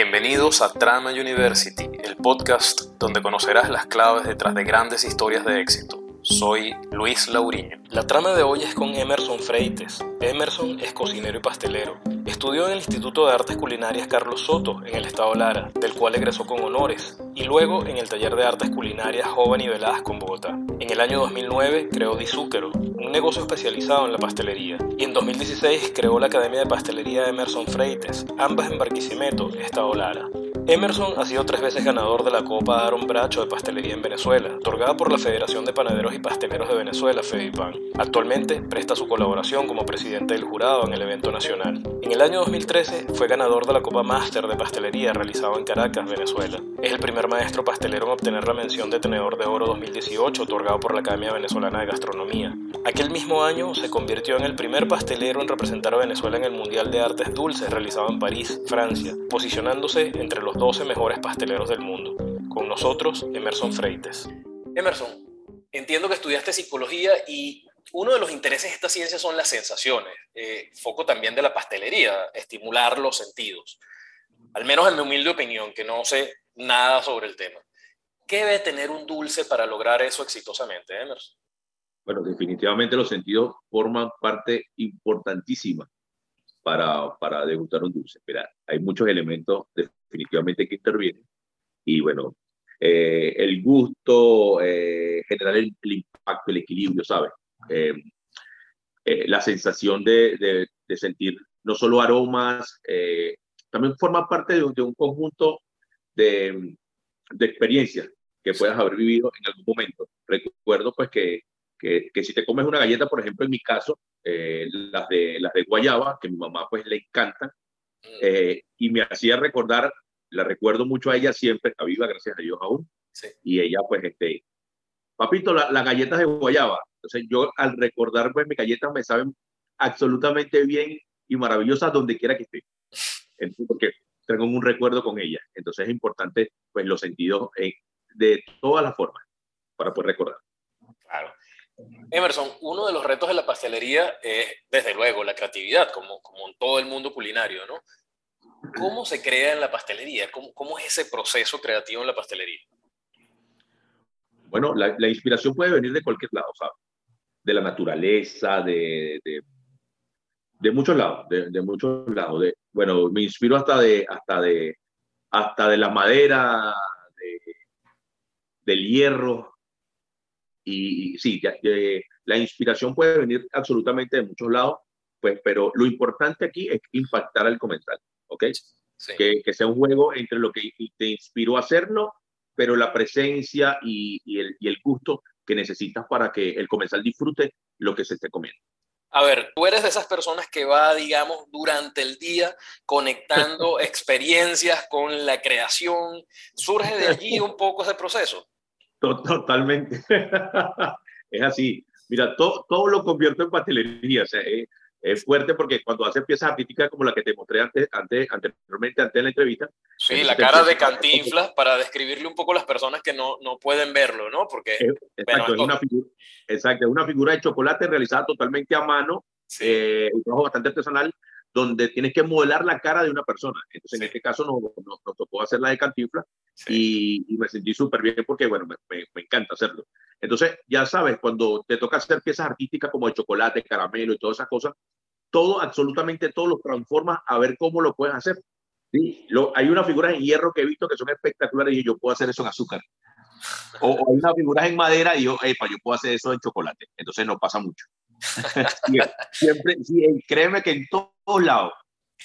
Bienvenidos a Trama University, el podcast donde conocerás las claves detrás de grandes historias de éxito. Soy Luis Lauriño. La trama de hoy es con Emerson Freites. Emerson es cocinero y pastelero. Estudió en el Instituto de Artes Culinarias Carlos Soto, en el estado Lara, del cual egresó con honores, y luego en el Taller de Artes Culinarias Joven y Velasco en Bogotá. En el año 2009 creó Dizúquero, un negocio especializado en la pastelería, y en 2016 creó la Academia de Pastelería Emerson Freites, ambas en Barquisimeto, estado Lara. Emerson ha sido tres veces ganador de la Copa Aaron Bracho de Pastelería en Venezuela, otorgada por la Federación de Panaderos y Pasteleros de Venezuela, FEDIPAN. Actualmente presta su colaboración como presidente del jurado en el evento nacional. En el año 2013 fue ganador de la Copa Máster de Pastelería realizada en Caracas, Venezuela. Es el primer maestro pastelero en obtener la mención de Tenedor de Oro 2018 otorgado por la Academia Venezolana de Gastronomía. Aquel mismo año se convirtió en el primer pastelero en representar a Venezuela en el Mundial de Artes Dulces realizado en París, Francia, posicionándose entre los 12 mejores pasteleros del mundo. Con nosotros, Emerson Freites. Emerson, entiendo que estudiaste psicología y uno de los intereses de esta ciencia son las sensaciones, eh, foco también de la pastelería, estimular los sentidos. Al menos en mi humilde opinión, que no sé nada sobre el tema. ¿Qué debe tener un dulce para lograr eso exitosamente, Emerson? Bueno, definitivamente los sentidos forman parte importantísima para, para degustar un dulce. Mira, hay muchos elementos definitivamente que intervienen. Y bueno, eh, el gusto, eh, generar el, impacto, el equilibrio, ¿sabes? Eh, la sensación de, de, sentir no solo aromas, también forma parte de, un conjunto de, de experiencias que puedas haber vivido en algún momento. Recuerdo pues que, que, que si te comes una galleta, por ejemplo, en mi caso, las, de, las de guayaba, que a mi mamá pues le encantan, mm. y me hacía recordar la recuerdo mucho a ella siempre, está viva, gracias a Dios aún. Y ella, pues, este, papito, las galletas de guayaba. Entonces, yo al recordar, pues, mis galletas me saben absolutamente bien y maravillosas donde quiera que esté. porque tengo un recuerdo con ella. Entonces, es importante, pues, los sentidos de todas las formas para poder recordar. Claro. Emerson, uno de los retos de la pastelería es, desde luego, la creatividad, como, como en todo el mundo culinario, ¿no? ¿Cómo se crea en la pastelería? ¿Cómo, cómo es ese proceso creativo en la pastelería? Bueno, la, inspiración puede venir de cualquier lado, ¿sabes? De la naturaleza, de, de, de muchos lados, de, de, muchos lados. De, bueno, me inspiro hasta de, hasta de, hasta de la madera, del hierro. Y, y sí, la inspiración puede venir absolutamente de muchos lados, pues, pero lo importante aquí es impactar al comensal. ¿ok? Que, que, sea un juego entre lo que te inspiró a hacerlo, pero la presencia y, y, el, y el gusto que necesitas para que el comensal disfrute lo que se esté comiendo. A ver, tú eres de esas personas que va, digamos, durante el día conectando experiencias con la creación. ¿Surge de allí un poco ese proceso? Totalmente. es así. Mira, todo, todo lo convierto en pastelería. O sea, es fuerte porque cuando haces piezas artísticas como la que te mostré antes, antes, anteriormente, antes de la entrevista. Sí, la cara de Cantinflas para describirle un poco a las personas que no, no pueden verlo, ¿no? Porque. exacto, es una figura, exacto, es una figura de chocolate realizada totalmente a mano, eh, un trabajo bastante artesanal, donde tienes que modelar la cara de una persona. Entonces, en este caso, nos, nos, tocó hacer la de Cantinflas y, y, me sentí súper bien porque, bueno, me, me, me encanta hacerlo. Entonces, ya sabes, cuando te toca hacer piezas artísticas como de chocolate, caramelo y todas esas cosas, todo, absolutamente todo lo transformas a ver cómo lo puedes hacer. ¿sí? Lo, hay unas figuras en hierro que he visto que son espectaculares y yo puedo hacer eso en azúcar. O, o hay unas figuras en madera y yo, epa, yo puedo hacer eso en chocolate. Entonces no pasa mucho. siempre, sí, créeme que en todos lados,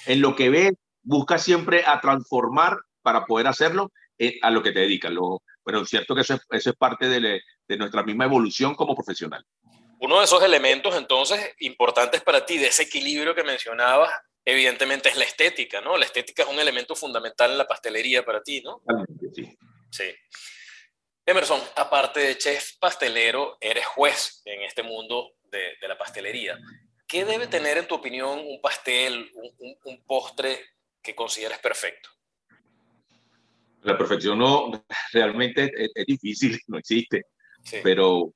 en lo que ves, busca siempre a transformar para poder hacerlo eh, a lo que te dedicas. Lo, bueno, es cierto que eso es, eso es parte de, de nuestra misma evolución como profesional. Uno de esos elementos, entonces, importantes para ti, de ese equilibrio que mencionabas, evidentemente es la estética, ¿no? La estética es un elemento fundamental en la pastelería para ti, ¿no? Sí. Sí. Emerson, aparte de chef pastelero, eres juez en este mundo de, de la pastelería. ¿Qué debe tener, en tu opinión, un pastel, un, un, un postre que consideres perfecto? La perfección no, realmente es, es difícil, no existe. Sí. Pero,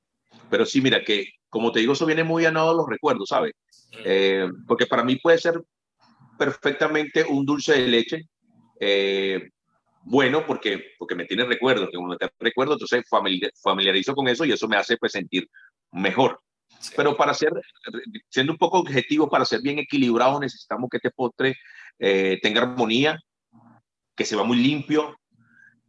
pero sí, mira, que como te digo, eso viene muy ganado los recuerdos, ¿sabes? Eh, porque para mí puede ser perfectamente un dulce de leche eh, bueno porque, porque me tiene recuerdo, que uno te recuerdo, entonces familiarizo con eso y eso me hace pues, sentir mejor. Pero para ser, siendo un poco objetivo, para ser bien equilibrado, necesitamos que este postre eh, tenga armonía, que se va muy limpio,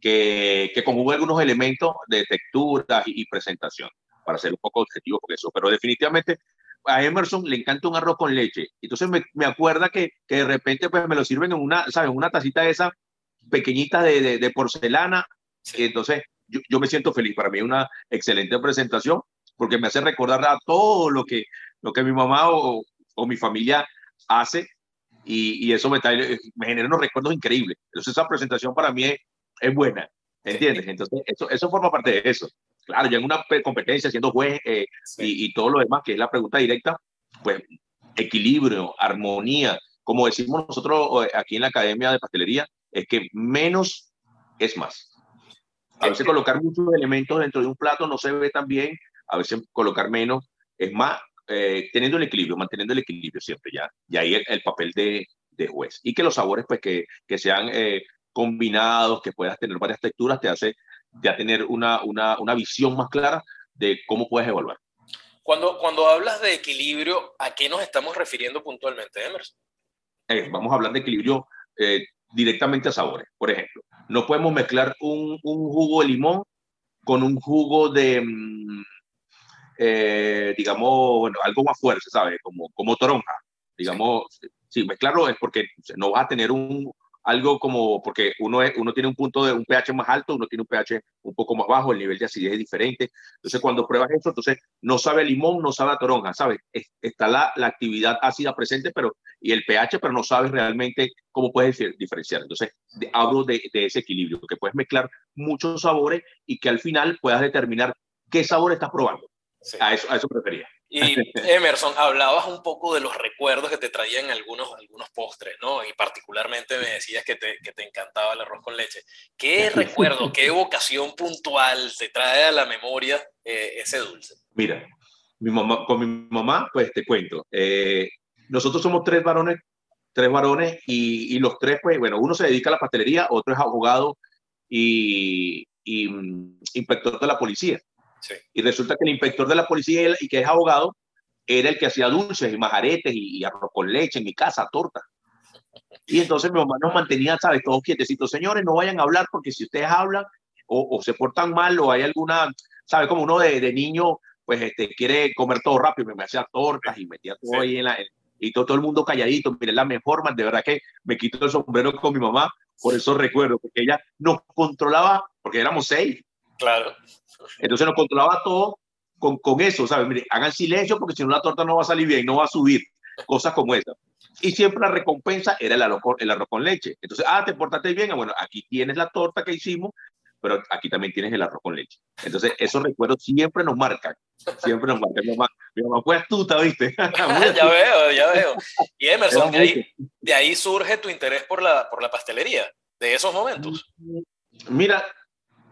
que, que conjugue algunos elementos de textura y, presentación, para ser un poco objetivo con eso. Pero definitivamente a Emerson le encanta un arroz con leche. Entonces me, me acuerda que, que, de repente pues me lo sirven en una, ¿sabes? Una tacita de esa pequeñita de, de, porcelana. Y entonces yo, yo, me siento feliz. Para mí es una excelente presentación porque me hace recordar a todo lo que, lo que mi mamá o, o mi familia hace y, y eso me, me genera unos recuerdos increíbles. Entonces esa presentación para mí es, es buena, ¿entiendes? Entonces eso, eso forma parte de eso. Claro, ya en una competencia, siendo juez eh, y, y, todo lo demás, que es la pregunta directa, pues equilibrio, armonía, como decimos nosotros eh, aquí en la Academia de Pastelería, es que menos es más. A veces colocar muchos elementos dentro de un plato no se ve tan bien a veces colocar menos, es más, eh, teniendo el equilibrio, manteniendo el equilibrio siempre ya. Y ahí el, papel de, de, juez. Y que los sabores, pues, que, que sean eh, combinados, que puedas tener varias texturas, te hace ya tener una, una, una visión más clara de cómo puedes evaluar. Cuando, cuando hablas de equilibrio, ¿a qué nos estamos refiriendo puntualmente, Emerson? Eh, vamos a hablar de equilibrio directamente a sabores. Por ejemplo, no podemos mezclar un, un jugo de limón con un jugo de, mm, eh, digamos, bueno, algo más fuerte, ¿sabes? Como, como toronja, digamos, sí, mezclarlo es porque no vas a tener un, algo como, porque uno, es, uno tiene un punto de un pH más alto, uno tiene un pH un poco más bajo, el nivel de acidez es diferente. Entonces, cuando pruebas eso, entonces no sabe limón, no sabe a toronja, ¿sabes? está la, la, actividad ácida presente, pero y el pH, pero no sabes realmente cómo puedes diferenciar. Entonces, hablo de, de, ese equilibrio, que puedes mezclar muchos sabores y que al final puedas determinar qué sabor estás probando. A, eso, a eso prefería. Y Emerson, hablabas un poco de los recuerdos que te traían algunos, algunos postres, ¿no? Y particularmente me decías que te, que te encantaba el arroz con leche. ¿Qué recuerdo, qué evocación puntual te trae a la memoria eh, ese dulce? Mira, mi mamá, con mi mamá, pues te cuento. Eh, nosotros somos tres varones, tres varones y, y, los tres, pues, bueno, uno se dedica a la pastelería, otro es abogado y, y um, inspector de la policía. Y resulta que el inspector de la policía y que es abogado era el que hacía dulces y majaretes y, arroz con leche en mi casa, torta. Y entonces mi mamá nos mantenía, ¿sabes? Todos quietecitos. Señores, no vayan a hablar porque si ustedes hablan o, se portan mal o hay alguna, ¿sabes? Como uno de, de niño, pues este, quiere comer todo rápido. Me, hacía tortas y metía todo ahí en la... y todo, todo el mundo calladito. Miren, la mejor, man, de verdad que me quito el sombrero con mi mamá por eso recuerdo, porque ella nos controlaba, porque éramos seis. Claro. Entonces nos controlaba todo con, con eso, ¿sabes? Mire, hagan silencio porque si no la torta no va a salir bien, no va a subir, cosas como esas. Y siempre la recompensa era el arroz, el arroz con leche. Entonces, ah, te portaste bien, bueno, aquí tienes la torta que hicimos, pero aquí también tienes el arroz con leche. Entonces, esos recuerdos siempre nos marcan, siempre nos marcan. Mi mamá, mi mamá fue astuta, ¿viste? ya veo, ya veo. Y Emerson, de ahí, de ahí, surge tu interés por la, por la pastelería, de esos momentos. Mira,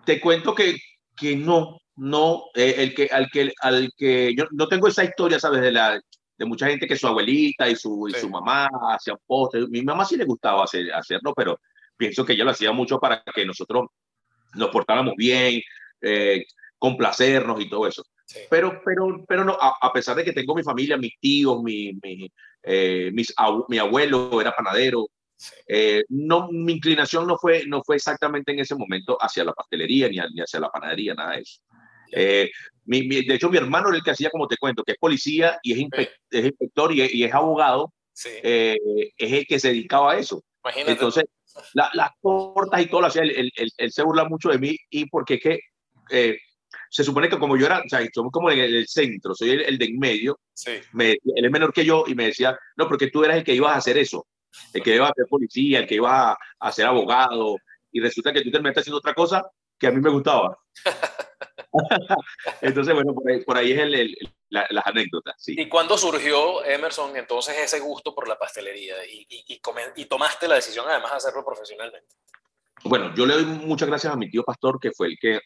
te cuento que que no, no, eh, el que, al que, al que, yo no tengo esa historia, ¿sabes? De la, de mucha gente que su abuelita y su, y su mamá hacían postres. Mi mamá sí le gustaba hacer, hacerlo, pero pienso que ella lo hacía mucho para que nosotros nos portáramos bien, eh, complacernos y todo eso. Sí. Pero, pero, pero no, a, a, pesar de que tengo mi familia, mis tíos, mi, mi, eh, mis, mi abuelo era panadero, eh, no, mi inclinación no fue, no fue exactamente en ese momento hacia la pastelería ni, ni hacia la panadería, nada de eso. Eh, mi, mi, de hecho, mi hermano era el que hacía, como te cuento, que es policía y es, inspect, es inspector y, y, es abogado, sí. eh, es el que se dedicaba a eso. Imagínate. Entonces, la, las tortas y todo hacía, él, él, él, él, se burla mucho de mí y porque es que eh, se supone que como yo era, o sea, somos como en el, el centro, soy el, el, de en medio, sí. me, él es menor que yo y me decía, no, porque tú eras el que ibas a hacer eso el que iba a ser policía, el que iba a, a ser abogado, y resulta que tú terminaste haciendo otra cosa que a mí me gustaba. entonces, bueno, por ahí, por ahí es el, el, la, las anécdotas. Sí. ¿Y cuándo surgió, Emerson, entonces ese gusto por la pastelería y, y, y, come, y tomaste la decisión además de hacerlo profesionalmente? Bueno, yo le doy muchas gracias a mi tío pastor, que fue el que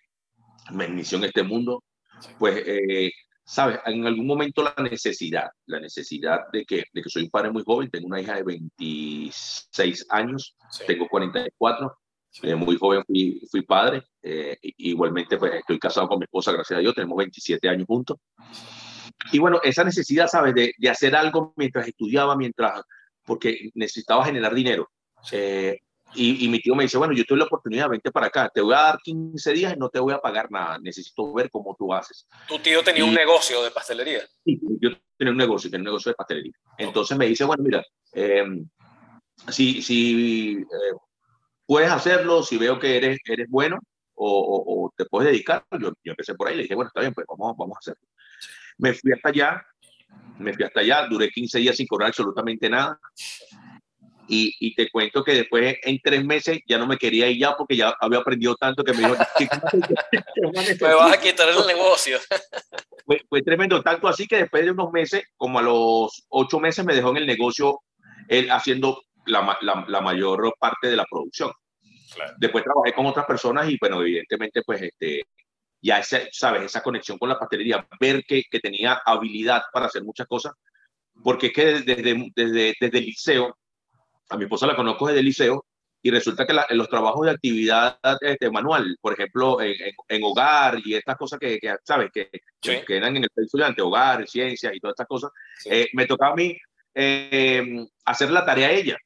me inició en este mundo. Sí. Pues eh, ¿sabes? En algún momento la necesidad, la necesidad de que, de que soy un padre muy joven, tengo una hija de 26 años, tengo 44, eh, muy joven fui, fui padre, eh, igualmente pues estoy casado con mi esposa, gracias a Dios, tenemos 27 años juntos. Y bueno, esa necesidad, ¿sabes? De, de hacer algo mientras estudiaba, mientras, porque necesitaba generar dinero. Eh, y, mi tío me dice, bueno, yo tuve la oportunidad, vente para acá, te voy a dar 15 días y no te voy a pagar nada, necesito ver cómo tú haces. ¿Tu tío tenía un negocio de pastelería? Sí, yo tenía un negocio, tenía un negocio de pastelería. Entonces me dice, bueno, mira, em, si, si eh, puedes hacerlo, si veo que eres, eres bueno o, o, te puedes dedicar, yo, yo, empecé por ahí, le dije, bueno, está bien, pues vamos, vamos a hacerlo. Me fui hasta allá, me fui hasta allá, duré 15 días sin cobrar absolutamente nada. Y, y, te cuento que después en tres meses ya no me quería ir ya porque ya había aprendido tanto que me dijo, me vas a quitar el negocio. Fue, fue, tremendo, tanto así que después de unos meses, como a los ocho meses, me dejó en el negocio él haciendo la, la, la mayor parte de la producción. Después trabajé con otras personas y bueno, evidentemente pues este, ya esa, sabes, esa conexión con la pastelería, ver que, que tenía habilidad para hacer muchas cosas, porque es que desde, desde, desde el liceo a mi esposa la conozco desde el liceo y resulta que los trabajos de actividad este, manual, por ejemplo, en, en, hogar y estas cosas que, que ¿sabes? Que, que, eran en el estudiante, hogar, ciencias y todas estas cosas, eh, me tocaba a mí eh, hacer la tarea a ella.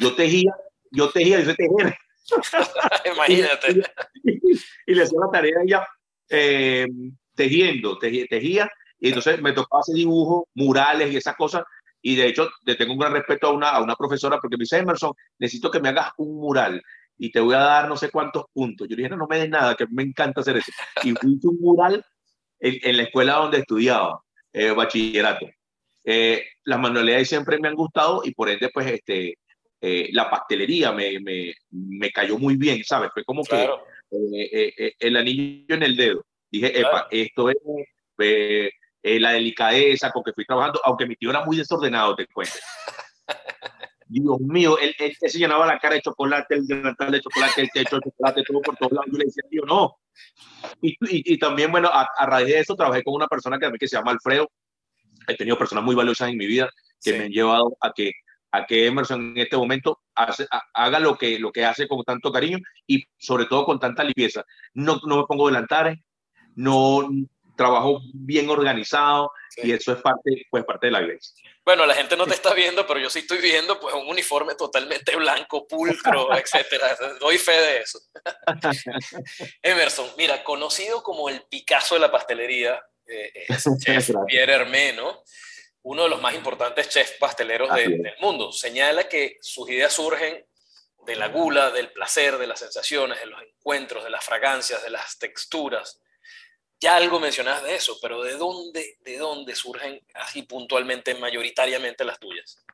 Yo tejía, yo tejía, yo sé tejer. Imagínate. y, le hacía la tarea a ella eh, tejiendo, tejía, tejía, y entonces me tocaba hacer dibujos, murales y esas cosas, y de hecho, le tengo un gran respeto a una, a una profesora porque me dice, Emerson, necesito que me hagas un mural y te voy a dar no sé cuántos puntos. Yo le dije, no, no me des nada, que me encanta hacer eso. Y hice un mural en, en, la escuela donde estudiaba, eh, bachillerato. Eh, las manualidades siempre me han gustado y por ende, pues, este, eh, la pastelería me, me, me, cayó muy bien, ¿sabes? Fue como que eh, el anillo en el dedo. Dije, epa, esto es eh, la delicadeza con que fui trabajando, aunque mi tío era muy desordenado, te cuento. Dios mío, él, él, se llenaba la cara de chocolate, el delantal de chocolate, el techo de chocolate, todo por todos lados. Yo le decía, tío, no. Y, y, y también, bueno, a, a, raíz de eso, trabajé con una persona que, que se llama Alfredo. He tenido personas muy valiosas en mi vida que sí. me han llevado a que, a que Emerson en este momento hace, a, haga lo que, lo que hace con tanto cariño y sobre todo con tanta limpieza. No, no me pongo delantares, no, trabajo bien organizado sí. y eso es parte, pues, parte de la iglesia. Bueno, la gente no te está viendo, pero yo sí estoy viendo pues un uniforme totalmente blanco, pulcro, etcétera. Doy fe de eso. Emerson, mira, conocido como el Picasso de la pastelería, eh, es chef Pierre Hermé, ¿no? Uno de los más importantes chefs pasteleros de, del mundo. Señala que sus ideas surgen de la gula, del placer, de las sensaciones, de los encuentros, de las fragancias, de las texturas ya algo mencionas de eso, pero ¿de dónde, de dónde surgen así puntualmente, mayoritariamente las tuyas?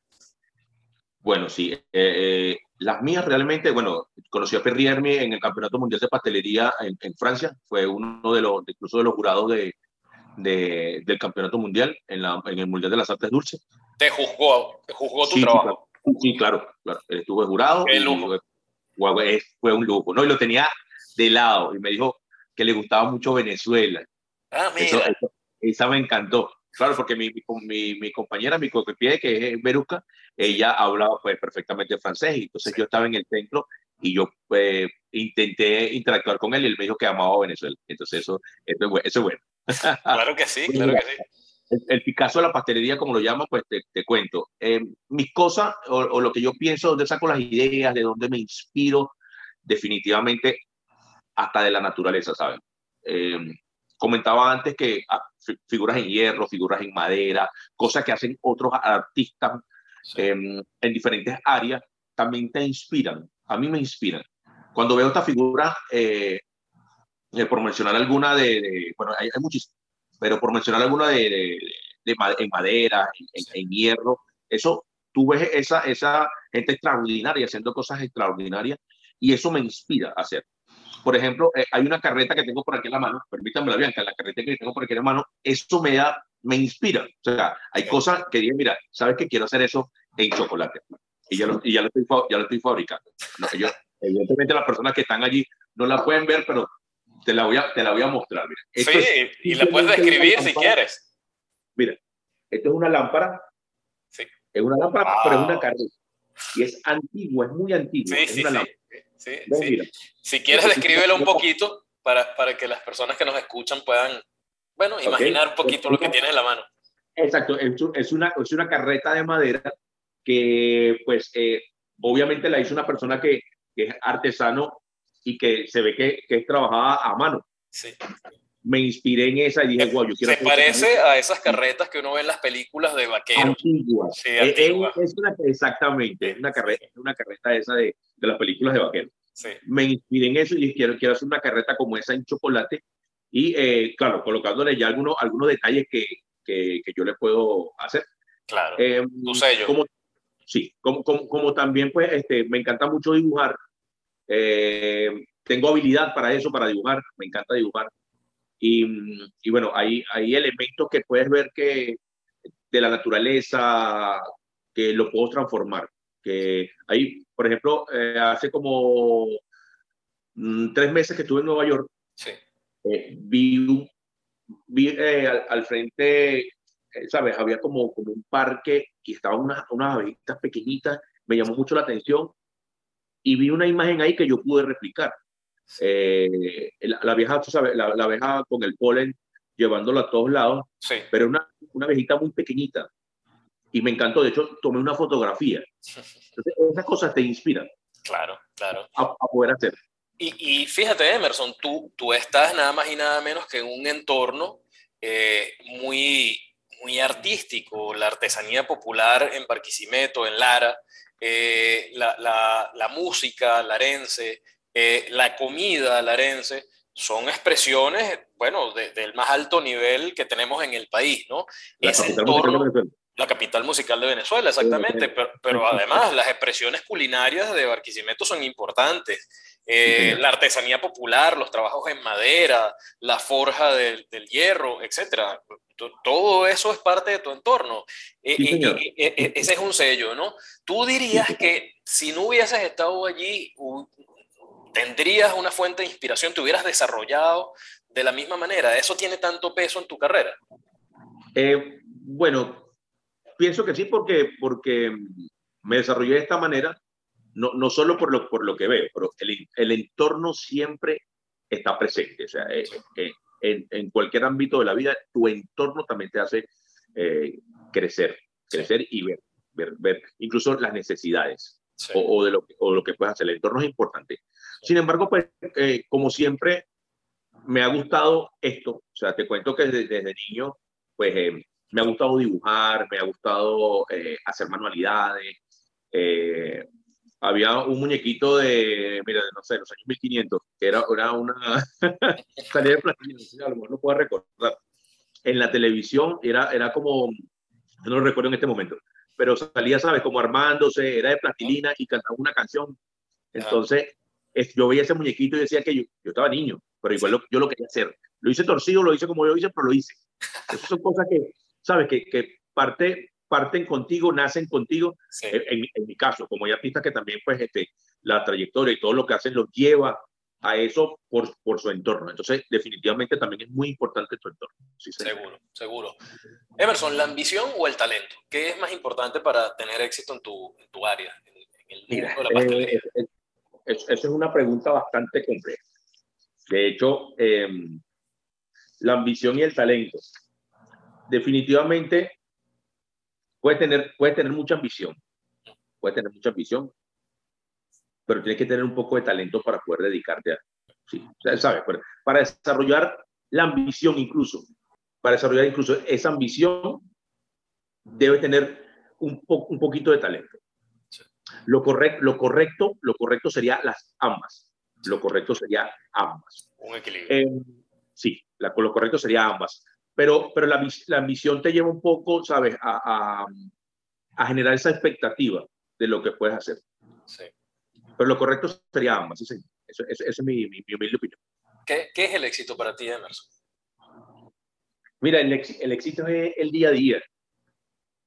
Bueno, sí. Eh, eh, las mías realmente, bueno, conocí a Perriermi en el Campeonato Mundial de Pastelería en, en, Francia. Fue uno de los, incluso de los jurados de, de, del Campeonato Mundial en, la, en, el Mundial de las Artes Dulces. ¿Te juzgó, te juzgó tu sí, trabajo? Sí, claro. claro. Él estuvo jurado. Qué lujo. Fue, fue un lujo, ¿no? Y lo tenía de lado y me dijo, que le gustaba mucho Venezuela. Ah, mira. Eso, eso, esa me encantó. Claro, porque mi, mi, mi compañera, mi copié, que es Beruca, ella hablaba pues perfectamente francés y entonces sí. yo estaba en el centro y yo pues, intenté interactuar con él y él me dijo que amaba Venezuela. Entonces eso, eso, eso es bueno. Claro que sí, claro que sí. El, el, Picasso de la pastelería, como lo llamo, pues te, te cuento. Eh, mis cosas o, o, lo que yo pienso, dónde saco las ideas, de dónde me inspiro, definitivamente hasta de la naturaleza, ¿saben? Eh, comentaba antes que ah, figuras en hierro, figuras en madera, cosas que hacen otros artistas sí. eh, en diferentes áreas, también te inspiran. A mí me inspiran. Cuando veo esta figura, eh, eh, por mencionar alguna de, de bueno, hay, hay, muchísimas, pero por mencionar alguna de, de, de en madera, en, hierro, eso, tú ves esa, esa gente extraordinaria haciendo cosas extraordinarias y eso me inspira a hacer por ejemplo, eh, hay una carreta que tengo por aquí en la mano, permítanme la Bianca, la carreta que tengo por aquí en la mano, eso me da, me inspira. O sea, hay cosas que digo, mira, ¿sabes que quiero hacer eso en chocolate? Y ya lo, y ya lo, estoy, ya lo estoy fabricando. No, evidentemente las personas que están allí no la pueden ver, pero te la voy a, te la voy a mostrar. Mira. sí, y la puedes describir si quieres. Mira, esto es una lámpara. Sí. Es una lámpara, pero es una carreta. Y es antigua, es muy antigua. Sí, sí, sí. sí, Si quieres, descríbelo un poquito para, para que las personas que nos escuchan puedan, bueno, imaginar un poquito lo que tienes en la mano. Exacto, es una, es una carreta de madera que, pues, eh, obviamente la hizo una persona que, que, es artesano y que se ve que, que es trabajada a mano. Sí me inspiré en esa y dije, wow, yo quiero... Se parece a esas carretas que uno ve en las películas de vaqueros. Antiguas. Sí, eh, eh, Es, una, exactamente, es una carreta, una carreta esa de, de las películas de vaqueros. Sí. Me inspiré en eso y dije, quiero, quiero hacer una carreta como esa en chocolate y, eh, claro, colocándole ya algunos, algunos detalles que, que, que yo le puedo hacer. Claro, tu sello. Como, sí, como, como, como, también, pues, este, me encanta mucho dibujar. tengo habilidad para eso, para dibujar, me encanta dibujar. Y, y, bueno, hay, hay elementos que puedes ver que de la naturaleza que lo puedo transformar. Que hay, por ejemplo, eh, hace como mm, tres meses que estuve en Nueva York, sí. eh, vi, vi eh, al, al, frente, eh, ¿sabes? Había como, como un parque y estaban unas, unas abejitas pequeñitas, me llamó mucho la atención y vi una imagen ahí que yo pude replicar. Eh, la, la, vieja, tú sabes, la, la, abeja con el polen llevándola a todos lados, sí. pero una, una abejita muy pequeñita. Y me encantó, de hecho, tomé una fotografía. Entonces, esas cosas te inspiran. Claro, claro. A, a poder hacer. Y, y, fíjate, Emerson, tú, tú estás nada más y nada menos que en un entorno eh, muy, muy artístico, la artesanía popular en Barquisimeto, en Lara, eh, la, la, la música larense, eh, la comida larense, son expresiones, bueno, de, del más alto nivel que tenemos en el país, ¿no? La Ese capital entorno, musical la capital musical de Venezuela, exactamente, pero, pero además las expresiones culinarias de Barquisimeto son importantes. Eh, Sí, la artesanía popular, los trabajos en madera, la forja del, del hierro, etcétera. Todo eso es parte de tu entorno. Eh, Sí, y- e- ese es un sello, ¿no? Tú dirías que si no hubieses estado allí, tendrías una fuente de inspiración, te hubieras desarrollado de la misma manera. ¿Eso tiene tanto peso en tu carrera? Eh, bueno, pienso que sí, porque, porque me desarrollé de esta manera, no, no solo por lo, por lo que veo, pero el, el entorno siempre está presente. O sea, eh, eh, en, en, cualquier ámbito de la vida, tu entorno también te hace eh, crecer, crecer sí. y ver, ver, ver incluso las necesidades sí. o, o, de lo, o lo que puedes hacer. El entorno es importante. Sin embargo, pues, eh, como siempre, me ha gustado esto. O sea, te cuento que desde, desde niño, pues, eh, me ha gustado dibujar, me ha gustado eh, hacer manualidades. Eh, había un muñequito de, mira, de, no sé, los años 1500, que era, era una salida de plastilina, a lo mejor no puedo recordar. En la televisión era, era como, no lo recuerdo en este momento, pero salía, ¿sabes? Como armándose, era de plastilina y cantaba una canción. Entonces, es, yo veía ese muñequito y decía que yo, yo estaba niño, pero igual lo, yo lo quería hacer. Lo hice torcido, lo hice como yo hice, pero lo hice. Esas son cosas que, ¿sabes? Que, que parte, parten contigo, nacen contigo. Sí. En, en, mi caso, como hay artistas que también, pues, este, la trayectoria y todo lo que hacen los lleva a eso por, por su entorno. Entonces, definitivamente también es muy importante tu entorno. Sí, seguro, seguro. Emerson, ¿la ambición o el talento? ¿Qué es más importante para tener éxito en tu, en tu área, en, en el Mira, de la pastelería? Eh, eso es una pregunta bastante compleja. De hecho, eh, la ambición y el talento. Definitivamente puede tener, puede tener mucha ambición, puede tener mucha ambición, pero tienes que tener un poco de talento para poder dedicarte a, sí, ¿sabes? Para, desarrollar la ambición incluso, para desarrollar incluso esa ambición, debe tener un, po un poquito de talento. Lo, correct, lo, correcto, lo correcto sería las ambas. Lo correcto sería ambas. Un equilibrio. Eh, sí, la, lo correcto sería ambas. Pero, pero la, la, ambición te lleva un poco, ¿sabes?, a, a, a, generar esa expectativa de lo que puedes hacer. Sí. Pero lo correcto sería ambas. Esa es, es, es mi, mi, mi, humilde opinión. ¿Qué, ¿Qué, es el éxito para ti, Emerson? Mira, el, el éxito es el día a día.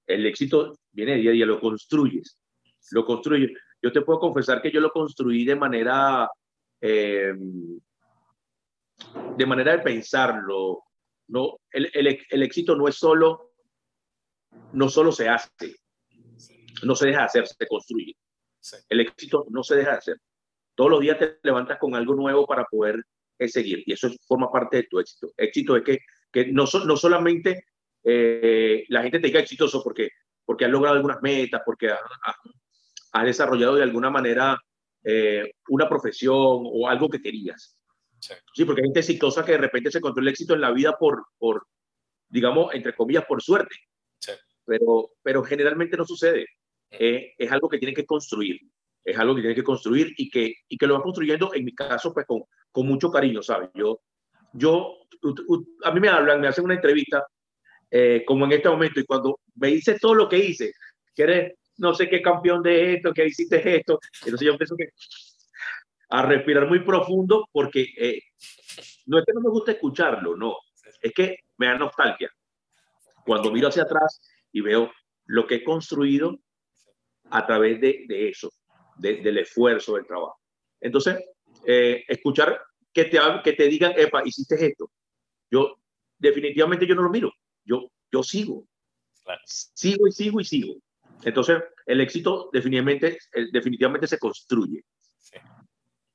El éxito viene día a día, lo construyes. Lo construyes. Yo te puedo confesar que yo lo construí de manera eh, de manera de pensarlo, no, el, el, el éxito no es solo, no solo se hace, no se deja de hacer, se construye. El éxito no se deja de hacer. Todos los días te levantas con algo nuevo para poder eh, seguir y eso forma parte de tu éxito. Éxito es que, que no, no solamente eh, la gente te diga exitoso porque, porque has logrado algunas metas, porque has, has desarrollado de alguna manera eh, una profesión o algo que querías. Sí. porque hay gente exitosa que de repente se encontró el éxito en la vida por, por digamos, entre comillas, por suerte. Sí. Pero, pero generalmente no sucede. Eh, es algo que tiene que construir. Es algo que tiene que construir y que, y que lo va construyendo, en mi caso, pues con, con mucho cariño, ¿sabes? Yo, yo, a mí me hablan, me hacen una entrevista, eh, como en este momento, y cuando me dice todo lo que hice, que eres no sé qué campeón de esto, que hiciste esto, entonces yo empiezo que, a respirar muy profundo porque eh, no es que no me guste escucharlo, no, es que me da nostalgia. Cuando miro hacia atrás y veo lo que he construido a través de, de eso, del esfuerzo, del trabajo. Entonces, eh, escuchar que te, que te digan, epa, hiciste esto. Yo, definitivamente yo no lo miro, yo, yo sigo. Sigo y sigo y sigo. Entonces, el éxito definitivamente, definitivamente se construye.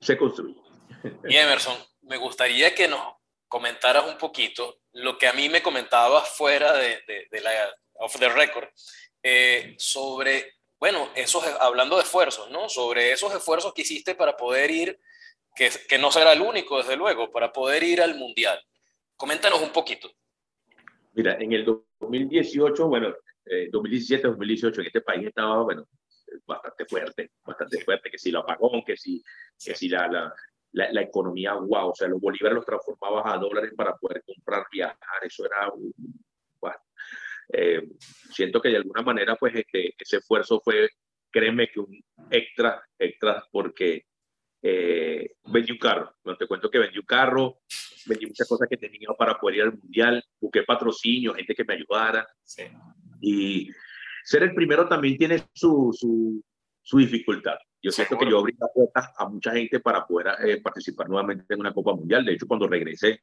Se construye. Y Emerson, me gustaría que nos comentaras un poquito lo que a mí me comentabas fuera de, de, la off the record eh, sobre, bueno, esos, hablando de esfuerzos, ¿no? Sobre esos esfuerzos que hiciste para poder ir, que, que no será el único, desde luego, para poder ir al Mundial. Coméntanos un poquito. Mira, en el 2018, bueno, 2017, eh, 2018 en este país estaba, bueno, bastante fuerte, bastante fuerte, que si lo apagón, que si, que si la, la, la, economía, wow, o sea, los bolívares los transformabas a dólares para poder comprar, viajar, eso era, bueno, eh, siento que de alguna manera, pues, este, ese esfuerzo fue, créeme que un extra, extra, porque eh, vendí un carro, no te cuento que vendí un carro, vendí muchas cosas que tenía para poder ir al mundial, busqué patrocinio, gente que me ayudara, sí. Y ser el primero también tiene su, su, su dificultad. Yo siento que yo abrí la puerta a mucha gente para poder eh, participar nuevamente en una Copa Mundial. De hecho, cuando regresé,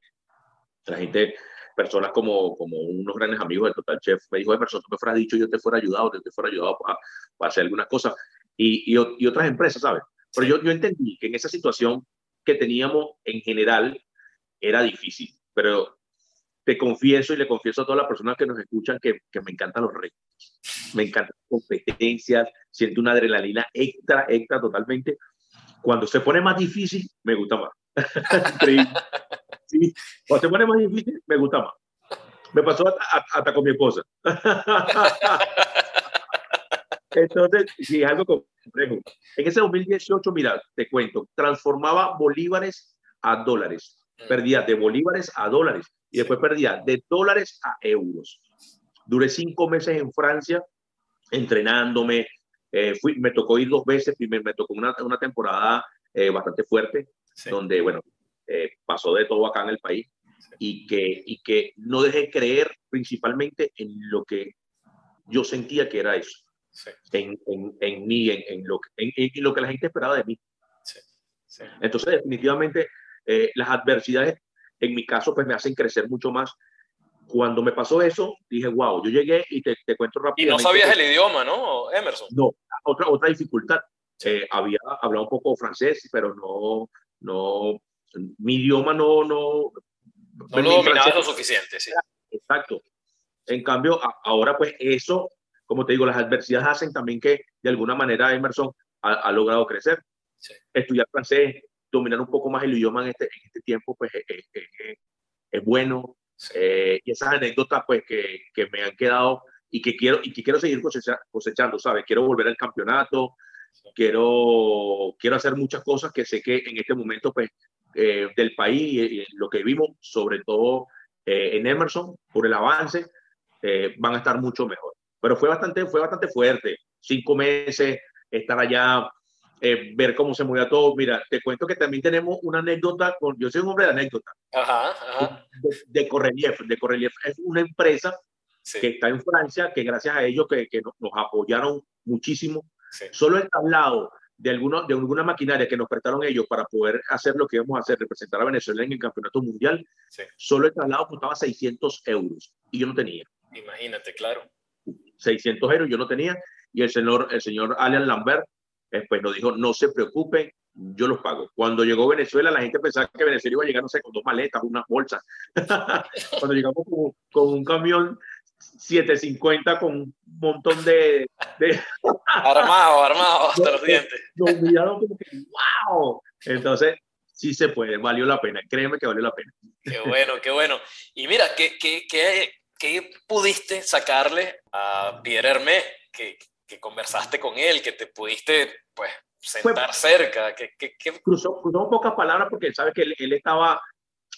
la gente, personas como, como unos grandes amigos del Total Chef, me dijo, Emerson, tú me fueras dicho, yo te fuera ayudado, yo te fuera ayudado para, para hacer algunas cosas. Y, y, y, otras empresas, ¿sabes? Pero yo, yo entendí que en esa situación que teníamos en general era difícil. Pero te confieso y le confieso a todas las personas que nos escuchan que, que me encantan los retos, me encantan las competencias, siento una adrenalina extra, extra totalmente. Cuando se pone más difícil, me gusta más. sí. Cuando se pone más difícil, me gusta más. Me pasó hasta, hasta con mi esposa. Entonces, sí, es algo complejo. En ese 2018, mira, te cuento, transformaba bolívares a dólares. Perdía de bolívares a dólares y después perdía de dólares a euros. Duré cinco meses en Francia entrenándome. Eh, fui, me tocó ir dos veces. Primero me tocó una, una temporada eh, bastante fuerte, donde, bueno, eh, pasó de todo acá en el país y, que, y que no dejé creer principalmente en lo que yo sentía que era eso. En, en, en, mí, en, en lo, en, lo que la gente esperaba de mí. Entonces, definitivamente, las adversidades en mi caso, pues me hacen crecer mucho más. Cuando me pasó eso, dije, wow, yo llegué y te, te cuento rápido. Y no sabías el idioma, ¿no, Emerson? No, otra, otra dificultad. Eh, había hablado un poco francés, pero no, no, mi idioma no, no. No lo dominaba lo suficiente, sí. Exacto. En cambio, ahora pues eso, como te digo, las adversidades hacen también que de alguna manera Emerson ha, ha logrado crecer. Sí. Estudiar francés, dominar un poco más el idioma en este, en este tiempo, pues es, es, es bueno. Eh, y esas anécdotas, pues, que, que, me han quedado y que quiero, y que quiero seguir cosechando, ¿sabes? Quiero volver al campeonato, quiero, quiero hacer muchas cosas que sé que en este momento, pues, eh, del país y, lo que vimos, sobre todo eh, en Emerson, por el avance, van a estar mucho mejor. Pero fue bastante, fue bastante fuerte. Cinco meses, estar allá eh, ver cómo se movía todo. Mira, te cuento que también tenemos una anécdota, con, yo soy un hombre de anécdota, ajá, ajá. De, de Correlief. De Correlief es una empresa sí. que está en Francia, que gracias a ellos que, que nos, nos, apoyaron muchísimo. Sí. Solo el tablado de, alguno, de alguna maquinaria que nos prestaron ellos para poder hacer lo que íbamos a hacer, representar a Venezuela en el campeonato mundial, solo el traslado costaba 600 euros y yo no tenía. Imagínate, claro. 600 euros yo no tenía y el señor, el señor Alan Lambert después pues nos dijo, no se preocupen, yo los pago. Cuando llegó Venezuela, la gente pensaba que Venezuela iba a llegar, no sé, con dos maletas, unas bolsas. Cuando llegamos con, con, un camión 750 con un montón de... de... armado, armado, hasta los dientes. Nos miraron como que, wow. Entonces, sí se puede, valió la pena, créeme que valió la pena. Qué bueno, qué bueno. Y mira, ¿qué, qué, qué, qué pudiste sacarle a Pierre Hermé? Que, que conversaste con él, que te pudiste, pues, sentar cerca. Que, que, Cruzó, cruzó, pocas palabras porque sabe que él, estaba,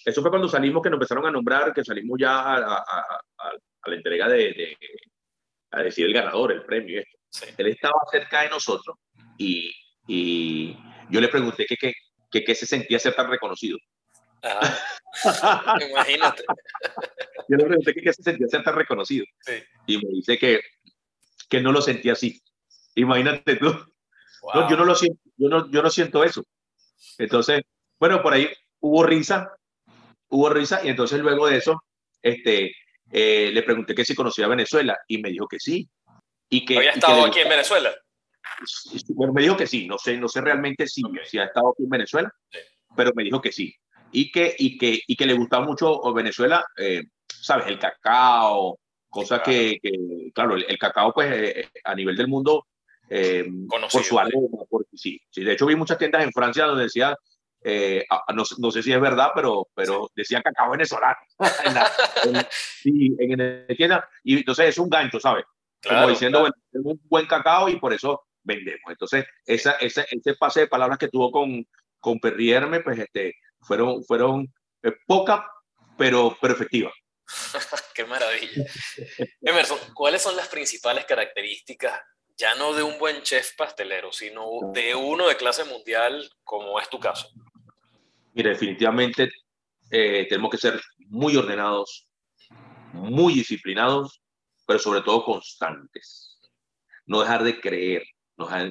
eso fue cuando salimos que nos empezaron a nombrar, que salimos ya a, a, a, la entrega de, a decir el ganador, el premio. Esto. Él estaba cerca de nosotros y, y yo le pregunté qué que, que, que, se sentía ser tan reconocido. Imagínate. Yo le pregunté qué se sentía ser tan reconocido. Y me dice que que no lo sentía así. Imagínate tú. yo no lo siento, yo no, yo no siento eso. Entonces, bueno, por ahí hubo risa, hubo risa, y entonces luego de eso, este, eh, le pregunté que si conocía Venezuela, y me dijo que sí. Y que, ¿Había estado aquí en Venezuela? Bueno, me dijo que sí, no sé, no sé realmente si, si ha estado aquí en Venezuela, pero me dijo que sí. Y que, y que, y que le gustaba mucho Venezuela, eh, ¿sabes? El cacao, Cosa que, claro, el, cacao, pues, eh, eh, a nivel del mundo, eh, por su aroma, sí, sí. De hecho, vi muchas tiendas en Francia donde decía, no, no, sé si es verdad, pero, pero decía cacao venezolano. en, en, tienda. Y entonces es un gancho, ¿sabes? Como diciendo, bueno, es un buen cacao y por eso vendemos. Entonces, esa, ese pase de palabras que tuvo con, con Perrierme, pues, este, fueron, fueron pocas, pero, pero efectivas. Qué maravilla. Emerson, ¿cuáles son las principales características, ya no de un buen chef pastelero, sino de uno de clase mundial, como es tu caso? Mira, definitivamente eh, tenemos que ser muy ordenados, muy disciplinados, pero sobre todo constantes. No dejar de creer,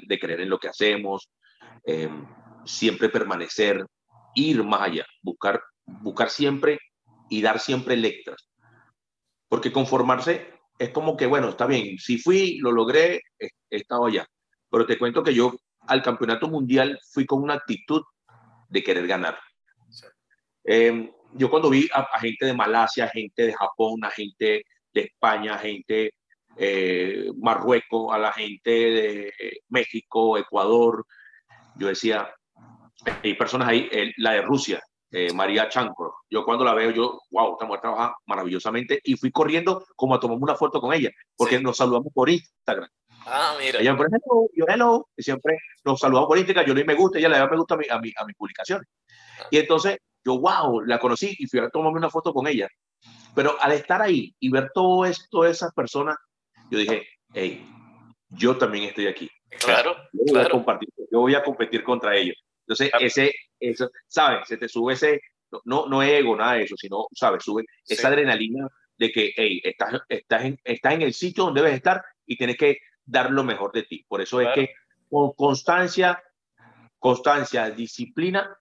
de creer en lo que hacemos, eh, siempre permanecer, ir más allá, buscar, buscar siempre y dar siempre letras. Porque conformarse es como que, bueno, está bien, si fui, lo logré, he, estado allá. Pero te cuento que yo al campeonato mundial fui con una actitud de querer ganar. Em, yo cuando vi a, gente de Malasia, gente de Japón, a gente de España, gente eh, Marruecos, a la gente de México, Ecuador, yo decía, hay personas ahí, la de Rusia, eh, María Chancro. Yo cuando la veo, yo, wow, esta mujer trabaja maravillosamente y fui corriendo como a tomarme una foto con ella, porque nos saludamos por Instagram. Ah, mira. Ella me hello, yo hello, y siempre nos saludamos por Instagram, yo le me gusta, ella le da me gusta a mi, a mi, a mi publicación. Ah. Y entonces yo, wow, la conocí y fui a tomarme una foto con ella. Pero al estar ahí y ver todo esto, esas personas, yo dije, hey, yo también estoy aquí. Claro, yo voy, A compartir, yo voy a competir contra ellos. Entonces, ese, eso, ¿sabes? Se te sube ese, no, no ego, nada de eso, sino, ¿sabes? Sube esa adrenalina de que, hey, estás, estás, en, estás en el sitio donde debes estar y tienes que dar lo mejor de ti. Por eso es que con constancia, constancia, disciplina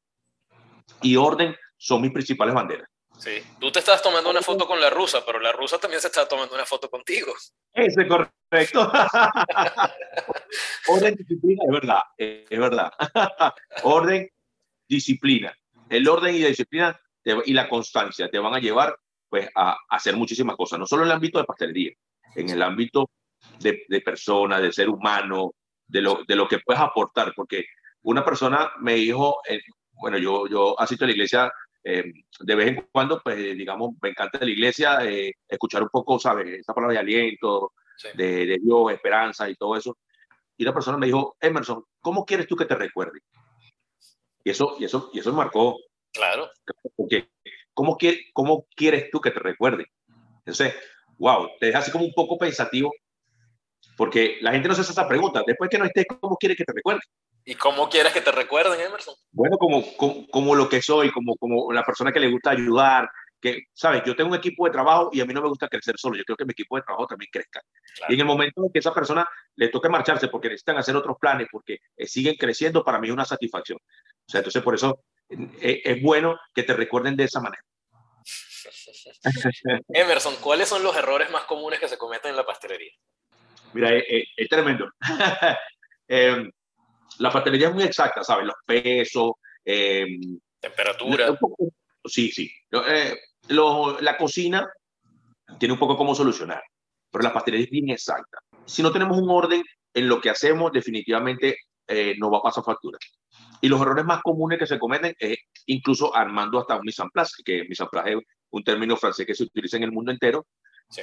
y orden son mis principales banderas. Sí, tú te estás tomando una foto con la rusa, pero la rusa también se está tomando una foto contigo. Ese es correcto. Orden, disciplina, es verdad, es verdad. Orden, disciplina. El orden y la disciplina y la constancia te van a llevar pues, a, hacer muchísimas cosas, no solo en el ámbito de pastelería, en el ámbito de, de persona, de ser humano, de lo, de lo que puedes aportar, porque una persona me dijo, eh, bueno, yo, yo asisto a la iglesia eh, de vez en cuando, pues digamos, me encanta la iglesia, eh, escuchar un poco, ¿sabes? Esa palabra de aliento, de, de, Dios, esperanza y todo eso. Y la persona me dijo, Emerson, ¿cómo quieres tú que te recuerde? Y eso, y eso, y eso marcó. Claro. Porque, ¿cómo, quiere, ¿cómo quieres tú que te recuerde? Entonces, wow, te deja así como un poco pensativo, porque la gente no se hace esa pregunta. Después que no estés, ¿cómo quieres que te recuerde? ¿Y cómo quieres que te recuerden, Emerson? Bueno, como, como, como, lo que soy, como, como la persona que le gusta ayudar, que, ¿sabes? Yo tengo un equipo de trabajo y a mí no me gusta crecer solo, yo creo que mi equipo de trabajo también crezca. Y en el momento en que esa persona le toque marcharse porque necesitan hacer otros planes, porque eh, siguen creciendo, para mí es una satisfacción. O sea, entonces por eso eh, es bueno que te recuerden de esa manera. Emerson, ¿cuáles son los errores más comunes que se cometen en la pastelería? Mira, es, tremendo. Em, la pastelería es muy exacta, ¿sabes? Los pesos. Em, Temperatura. sí, sí. Eh, la cocina tiene un poco cómo solucionar, pero la pastelería es bien exacta. Si no tenemos un orden en lo que hacemos, definitivamente eh, no va a pasar factura. Y los errores más comunes que se cometen es incluso armando hasta un mise en place, que mise en place es un término francés que se utiliza en el mundo entero,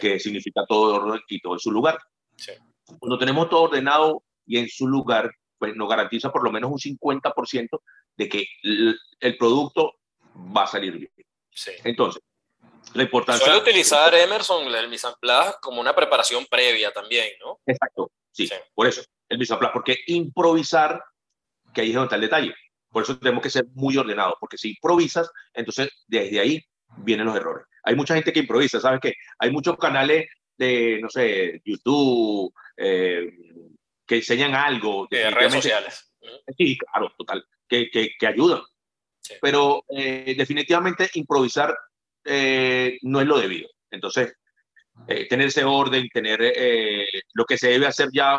que significa todo orden y todo en su lugar. Cuando tenemos todo ordenado y en su lugar, pues nos garantiza por lo menos un 50% de que el, producto va a salir bien. Entonces, la importancia... Suele utilizar Emerson el mise en place como una preparación previa también, ¿no? Exacto, sí, por eso, el mise en place, porque improvisar, que ahí es donde está el detalle. Por eso tenemos que ser muy ordenados, porque si improvisas, entonces desde ahí vienen los errores. Hay mucha gente que improvisa, ¿sabes qué? Hay muchos canales de, no sé, YouTube, eh, que enseñan algo. De redes sociales. Sí, claro, total, que, que, que ayudan. Pero eh, definitivamente improvisar eh, no es lo debido. Entonces, tener ese orden, tener lo que se debe hacer ya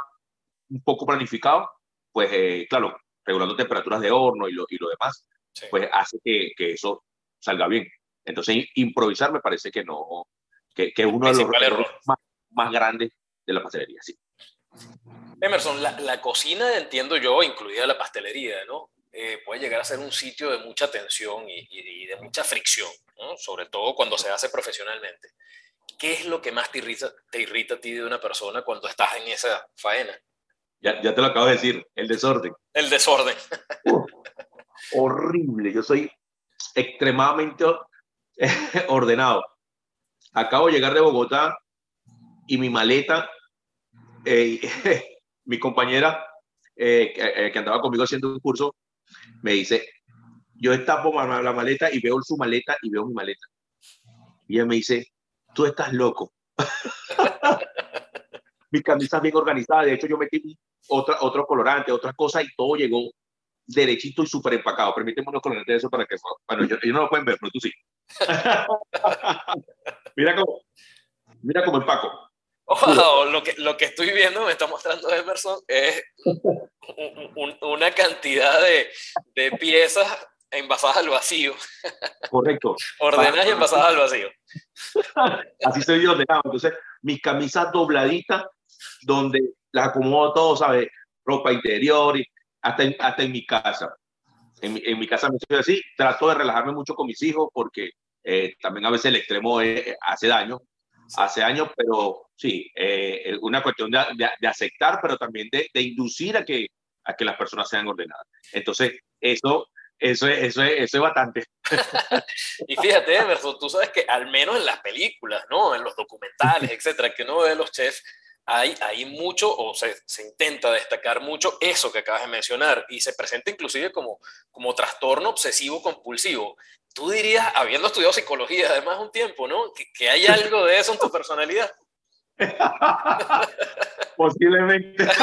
un poco planificado, pues claro, regulando temperaturas de horno y lo, y lo demás, pues hace que, que, eso salga bien. Entonces, improvisar me parece que no, que, que uno de los errores más, más, grandes de la pastelería, sí. Emerson, la, la, cocina, entiendo yo, incluida la pastelería, ¿no? Eh, puede llegar a ser un sitio de mucha tensión y, y, de mucha fricción, ¿no? sobre todo cuando se hace profesionalmente. ¿Qué es lo que más te irrita, te irrita a ti de una persona cuando estás en esa faena? Ya, ya te lo acabo de decir, el desorden. El desorden. horrible, yo soy extremadamente ordenado. Acabo de llegar de Bogotá y mi maleta, eh, mi compañera eh, eh, que, andaba conmigo haciendo un curso, me dice, yo destapo la maleta y veo su maleta y veo mi maleta. Y ella me dice, tú estás loco. mi camisa bien organizada, de hecho yo metí otra, otro colorante, otra cosa y todo llegó derechito y súper empacado. Permíteme unos colorantes de eso para que, bueno, ellos, no lo pueden ver, pero tú sí. mira cómo, mira cómo empaco. lo, que, lo que estoy viendo, me está mostrando Emerson, es una cantidad de, de piezas envasadas al vacío. Correcto. Ordenadas y envasadas al vacío. Así estoy ordenado. Entonces, mis camisas dobladitas, donde las acomodo todo, ¿sabes? Ropa interior, y hasta en, hasta en mi casa. En, en mi casa me estoy así. Trato de relajarme mucho con mis hijos porque eh, también a veces el extremo eh, hace daño, hace daño, pero sí, eh, una cuestión de, de, aceptar, pero también de, de, inducir a que, a que las personas sean ordenadas. Entonces, eso, eso, es, eso, es, eso es bastante. y fíjate, Emerson, tú sabes que al menos en las películas, ¿no? en los documentales, etcétera, que uno ve los chefs, hay, hay mucho, o se, se, intenta destacar mucho eso que acabas de mencionar, y se presenta inclusive como, como trastorno obsesivo compulsivo tú dirías, habiendo estudiado psicología además un tiempo, ¿no? Que, que hay algo de eso en tu personalidad. posiblemente.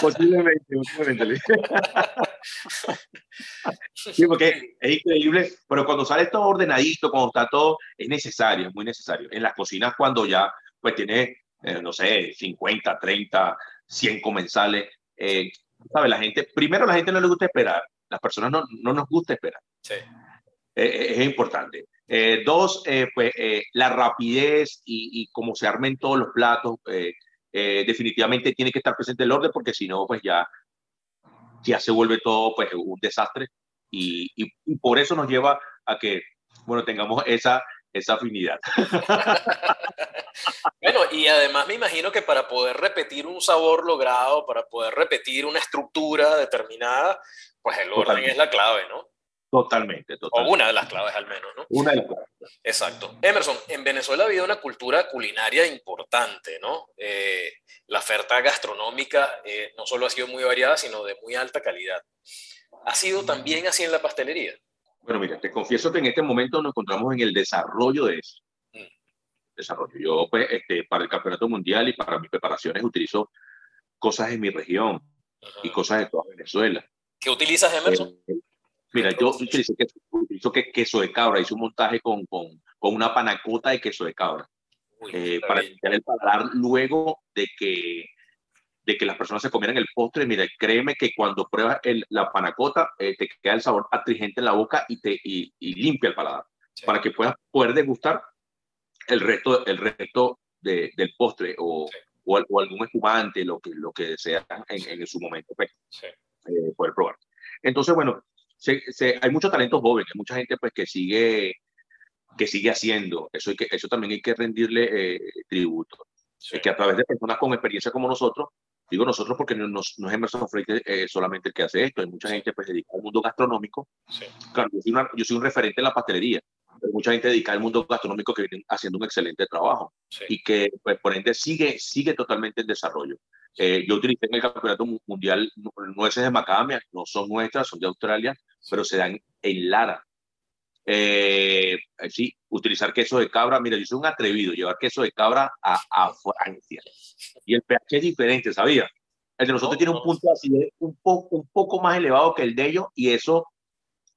posiblemente, posiblemente. sí, porque es increíble, pero cuando sale todo ordenadito, cuando está todo, es necesario, es muy necesario. En las cocinas, cuando ya, pues tiene, eh, no sé, 50, 30, 100 comensales, eh, ¿sabes? La gente, primero la gente no le gusta esperar, las personas no, no nos gusta esperar. Sí. Eh, eh, es importante. Eh, dos, pues la rapidez y, y, cómo se armen todos los platos, definitivamente tiene que estar presente el orden porque si no, pues ya, ya se vuelve todo pues un desastre y, y, y por eso nos lleva a que, bueno, tengamos esa, esa afinidad. bueno, y además me imagino que para poder repetir un sabor logrado, para poder repetir una estructura determinada, pues el orden es la clave, ¿no? Totalmente, totalmente. O una de las claves al menos, ¿no? Una de las claves. Exacto. Emerson, en Venezuela había una cultura culinaria importante, ¿no? Eh, la oferta gastronómica eh, no solo ha sido muy variada, sino de muy alta calidad. ¿Ha sido también así en la pastelería? Bueno, mira, te confieso que en este momento nos encontramos en el desarrollo de eso. Mm. Desarrollo. Yo, pues, este, para el campeonato mundial y para mis preparaciones utilizo cosas de mi región y cosas de toda Venezuela. ¿Qué utilizas, Emerson? Eh, mira, yo utilizo, utilizo queso de cabra. Hice un montaje con, con, con una panacota de queso de cabra. Eh, para limpiar el paladar luego de que de que las personas se comieran el postre, mira, créeme que cuando pruebas el, la panacota, eh, te queda el sabor astringente en la boca y te y, limpia el paladar, para que puedas poder degustar el resto, el resto de, del postre o, o, algún espumante, lo que, lo que sea en, en su momento, pues, eh, poder probar. Entonces, bueno, se, hay mucho talento joven, hay mucha gente pues que sigue que sigue haciendo, eso, hay que, eso también hay que rendirle eh, tributo. Es que a través de personas con experiencia como nosotros, Digo nosotros porque no, no, es Emerson Freire eh, solamente el que hace esto, hay mucha gente pues dedicada al mundo gastronómico. Claro, yo soy, un referente en la pastelería, pero mucha gente dedicada al mundo gastronómico que viene haciendo un excelente trabajo y que pues, por ende sigue, sigue totalmente en desarrollo. Eh, yo utilicé en el campeonato mundial nueces de macadamia, no son nuestras, son de Australia, pero se dan en Lara. Eh, sí, utilizar queso de cabra. Mira, yo soy un atrevido, llevar queso de cabra a, a Francia. Y el pH es diferente, ¿sabía? El de nosotros tiene un punto de acidez un poco, un poco más elevado que el de ellos y eso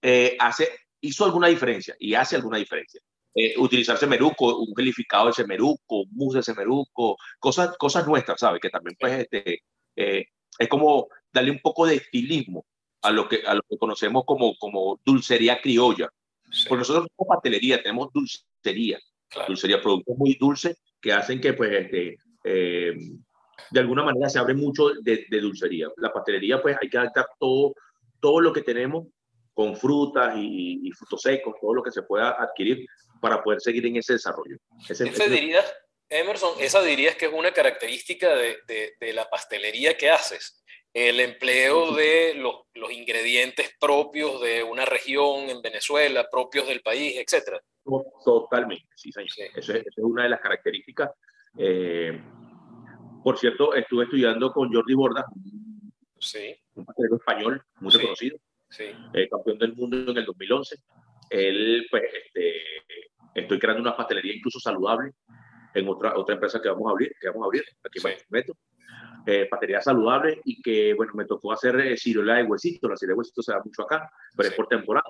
eh, hace, hizo alguna diferencia y hace alguna diferencia. Eh, utilizar semeruco, un gelificado de semeruco, mousse de semeruco, cosas, cosas nuestras, ¿sabes? Que también pues este, eh, es como darle un poco de estilismo a lo que, a lo que conocemos como, como dulcería criolla. Porque nosotros somos pastelería, tenemos dulcería, dulcería, productos muy dulces que hacen que, pues, este, eh, de alguna manera se abre mucho de, dulcería. La pastelería, pues, hay que adaptar todo, todo lo que tenemos con frutas y, frutos secos, todo lo que se pueda adquirir para poder seguir en ese desarrollo. Ese, dirías, Emerson, esa dirías que es una característica de, de la pastelería que haces el empleo de los, los, ingredientes propios de una región en Venezuela, propios del país, etcétera. Totalmente, sí, señor. Esa, es, una de las características. Eh, por cierto, estuve estudiando con Jordi Borda, sí. un pastelero español muy reconocido, sí. Eh, campeón del mundo en el 2011. Él, pues, este, estoy creando una pastelería incluso saludable en otra, otra empresa que vamos a abrir, que vamos a abrir aquí en Metro eh, saludable y que, bueno, me tocó hacer eh, ciruela de huesito. La ciruela de huesito se da mucho acá, pero es por temporada.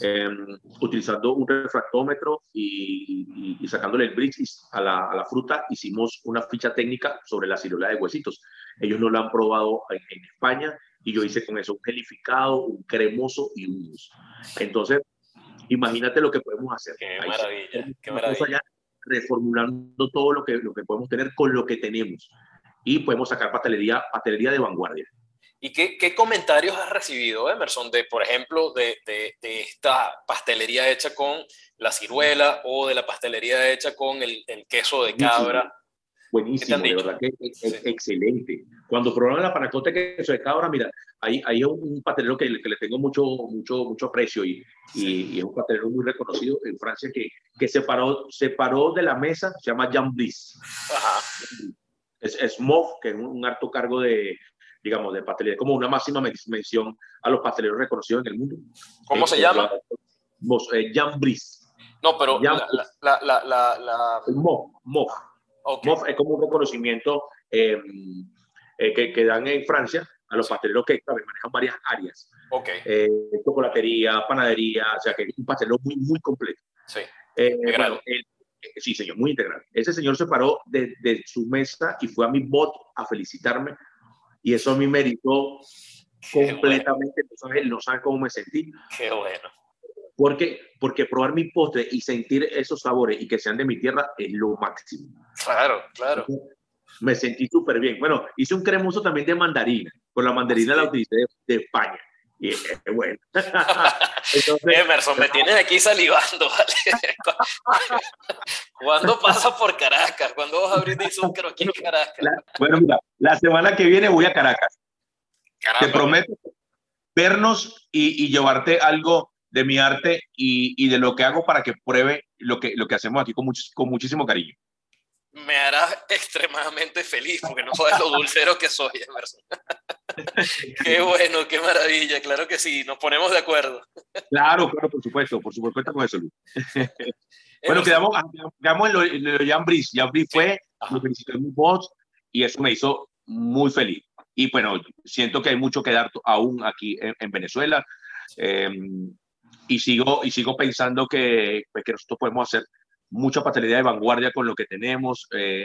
Em, utilizando un refractómetro y, y, sacándole el bridge a la, a la, fruta, hicimos una ficha técnica sobre la ciruela de huesitos. Ellos no la han probado en, España y yo hice con eso un gelificado, un cremoso y un. Entonces, imagínate lo que podemos hacer. Qué maravilla, qué maravilla. reformulando todo lo que, lo que podemos tener con lo que tenemos y podemos sacar pastelería, pastelería de vanguardia. ¿Y qué, qué, comentarios has recibido, Emerson, de, por ejemplo, de, de, esta pastelería hecha con la ciruela o de la pastelería hecha con el, el queso de cabra? Buenísimo, de verdad que es, excelente. Cuando probaron la panacota de queso de cabra, mira, hay, hay un pastelero que, que, le tengo mucho, mucho, mucho aprecio y, y, es un pastelero muy reconocido en Francia que, que se, paró, se paró de la mesa, se llama Jean Brice. Ajá es, es MOF, que es un, alto cargo de, digamos, de pastelería, como una máxima mención a los pasteleros reconocidos en el mundo. ¿Cómo se llama? Eh, Jan Brice. No, pero la, la, la, la, MOF. MOF es como un reconocimiento eh, eh, que, que, dan en Francia a los pasteleros que manejan varias áreas. Okay. chocolatería, panadería, o sea que es un pastelero muy, muy completo. Sí. bueno, el, sí, señor, muy integral. Ese señor se paró de, de, su mesa y fue a mi bot a felicitarme y eso a mí me meritó completamente. No sabe cómo me sentí. Qué bueno. Porque, porque probar mi postre y sentir esos sabores y que sean de mi tierra es lo máximo. Claro, claro. me sentí súper bien. Bueno, hice un cremoso también de mandarina. Con la mandarina la utilicé de España. Y bueno. Emerson, me tienes aquí salivando, ¿vale? ¿Cuándo pasa por Caracas? ¿Cuándo vas a abrir Izúcar aquí en Caracas? bueno, mira, la semana que viene voy a Caracas. Te prometo vernos y, llevarte algo de mi arte y, y, de lo que hago para que pruebe lo que, lo que hacemos aquí con, con muchísimo cariño. Me hará extremadamente feliz porque no sabes lo dulcero que soy, Emerson. qué bueno, qué maravilla, claro que sí, nos ponemos de acuerdo. Claro, claro, por supuesto, por supuesto, cuenta con eso, Luis. bueno, quedamos, quedamos en lo, en lo Jambris. Jambris fue, lo felicité en mi voz y eso me hizo muy feliz. Y bueno, siento que hay mucho que dar aún aquí en, Venezuela. Em, y, sigo, y sigo pensando que, pues, que nosotros podemos hacer mucha paternidad de vanguardia con lo que tenemos. Eh,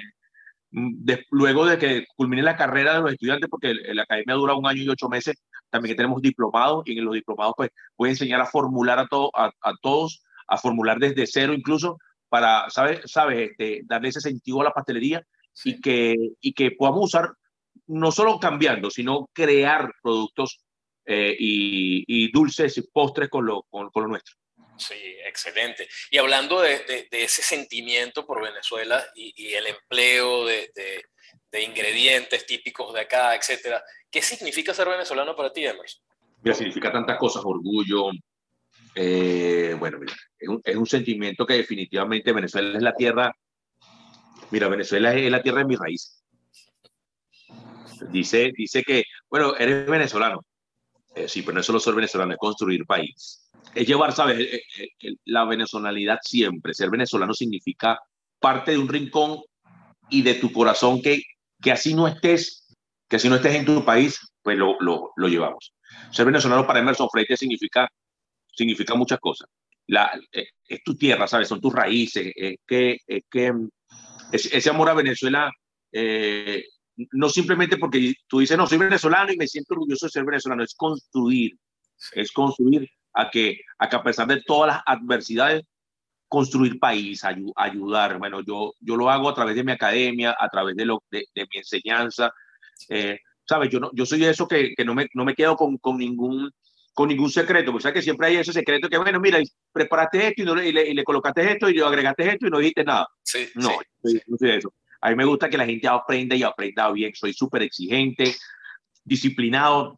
luego de que culmine la carrera de los estudiantes, porque la academia dura un año y ocho meses, también tenemos diplomados y en los diplomados pues puede enseñar a formular a, todo, a, todos, a formular desde cero incluso, para, ¿sabes? ¿Sabe? Este, darle ese sentido a la pastelería y, que, y que podamos usar, no solo cambiando, sino crear productos eh, y, dulces y postres con lo, con, con lo nuestro. Sí, excelente. Y hablando de, ese sentimiento por Venezuela y, el empleo de, ingredientes típicos de acá, etcétera, ¿qué significa ser venezolano para ti, Emerson? Mira, significa tantas cosas, orgullo. Eh, bueno, mira, es un, sentimiento que definitivamente Venezuela es la tierra. Mira, Venezuela es la tierra de mi raíz. Dice, dice que, bueno, eres venezolano. Eh, sí, pero no solo ser venezolano, es construir país es llevar, ¿sabes? Eh, eh, la venezolanidad siempre. Ser venezolano significa parte de un rincón y de tu corazón que, que así no estés, que así no estés en tu país, pues lo, lo, lo llevamos. Ser venezolano para Emerson Freite significa, significa muchas cosas. La, eh, es tu tierra, ¿sabes? Son tus raíces. Es que, es que ese amor a Venezuela, no simplemente porque tú dices, no, soy venezolano y me siento orgulloso de ser venezolano, es construir, es construir a que, a que a pesar de todas las adversidades, construir país, ayudar. Bueno, yo, yo lo hago a través de mi academia, a través de, lo, de, mi enseñanza. Eh, ¿Sabes? Yo, no, yo soy de eso que, que no, me, no me quedo con, con ningún con ningún secreto, porque sabes que siempre hay ese secreto que, bueno, mira, preparaste esto y, no, y, le, y le, colocaste esto y le agregaste esto y no dijiste nada. Sí, no, sí, no soy de eso. A mí me gusta que la gente aprenda y aprenda bien. Soy súper exigente, disciplinado,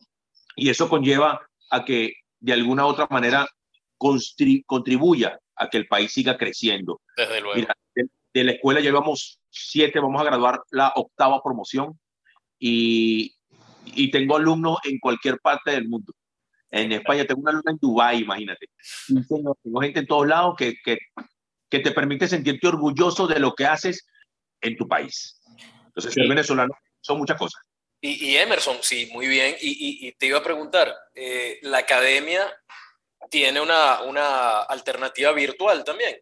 y eso conlleva a que de alguna u otra manera contribuya a que el país siga creciendo. Desde luego. Mira, de, la escuela llevamos siete, vamos a graduar la octava promoción y, y tengo alumnos en cualquier parte del mundo. En España tengo una alumna en Dubái, imagínate. Tengo, tengo, gente en todos lados que, que, que, te permite sentirte orgulloso de lo que haces en tu país. Entonces, ser venezolano son muchas cosas. Y, Emerson, sí, muy bien. Y, te iba a preguntar, eh, ¿la academia tiene una, una, alternativa virtual también?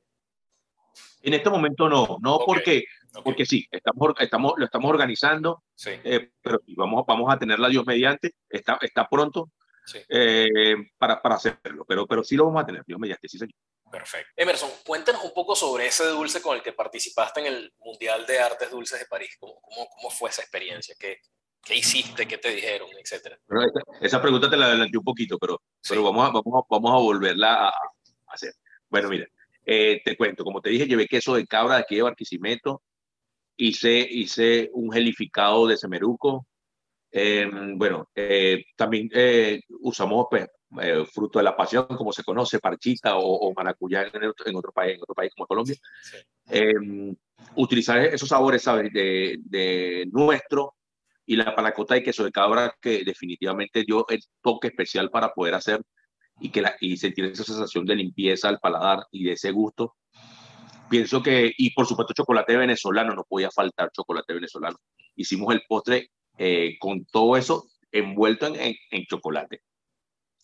En este momento no, no porque, porque sí, estamos, estamos, lo estamos organizando, sí. Eh, pero vamos, vamos a tenerla Dios mediante, está, está pronto sí. eh, para, para, hacerlo, pero, pero sí lo vamos a tener Dios mediante, sí señor. Perfecto. Emerson, cuéntanos un poco sobre ese dulce con el que participaste en el Mundial de Artes Dulces de París. ¿Cómo, cómo, cómo fue esa experiencia? ¿Qué, ¿Qué hiciste? ¿Qué te dijeron? Etcétera. Esa, esa, pregunta te la adelanté un poquito, pero, sí. pero vamos, a, vamos, a, vamos a volverla a, a hacer. Bueno, mira, eh, te cuento, como te dije, llevé queso de cabra de aquí de Barquisimeto, hice, hice un gelificado de semeruco, eh, bueno, eh, también eh, usamos pues, eh, fruto de la pasión, como se conoce, parchita o, o maracuyá en, el, en, otro país, en otro país como Colombia. Sí. utilizar esos sabores, ¿sabes? De, de nuestro, y la panacota de queso de cabra que definitivamente dio el toque especial para poder hacer y, que la, y sentir esa sensación de limpieza al paladar y de ese gusto. Pienso que, y por supuesto chocolate venezolano, no podía faltar chocolate venezolano. Hicimos el postre eh, con todo eso envuelto en, en, en chocolate.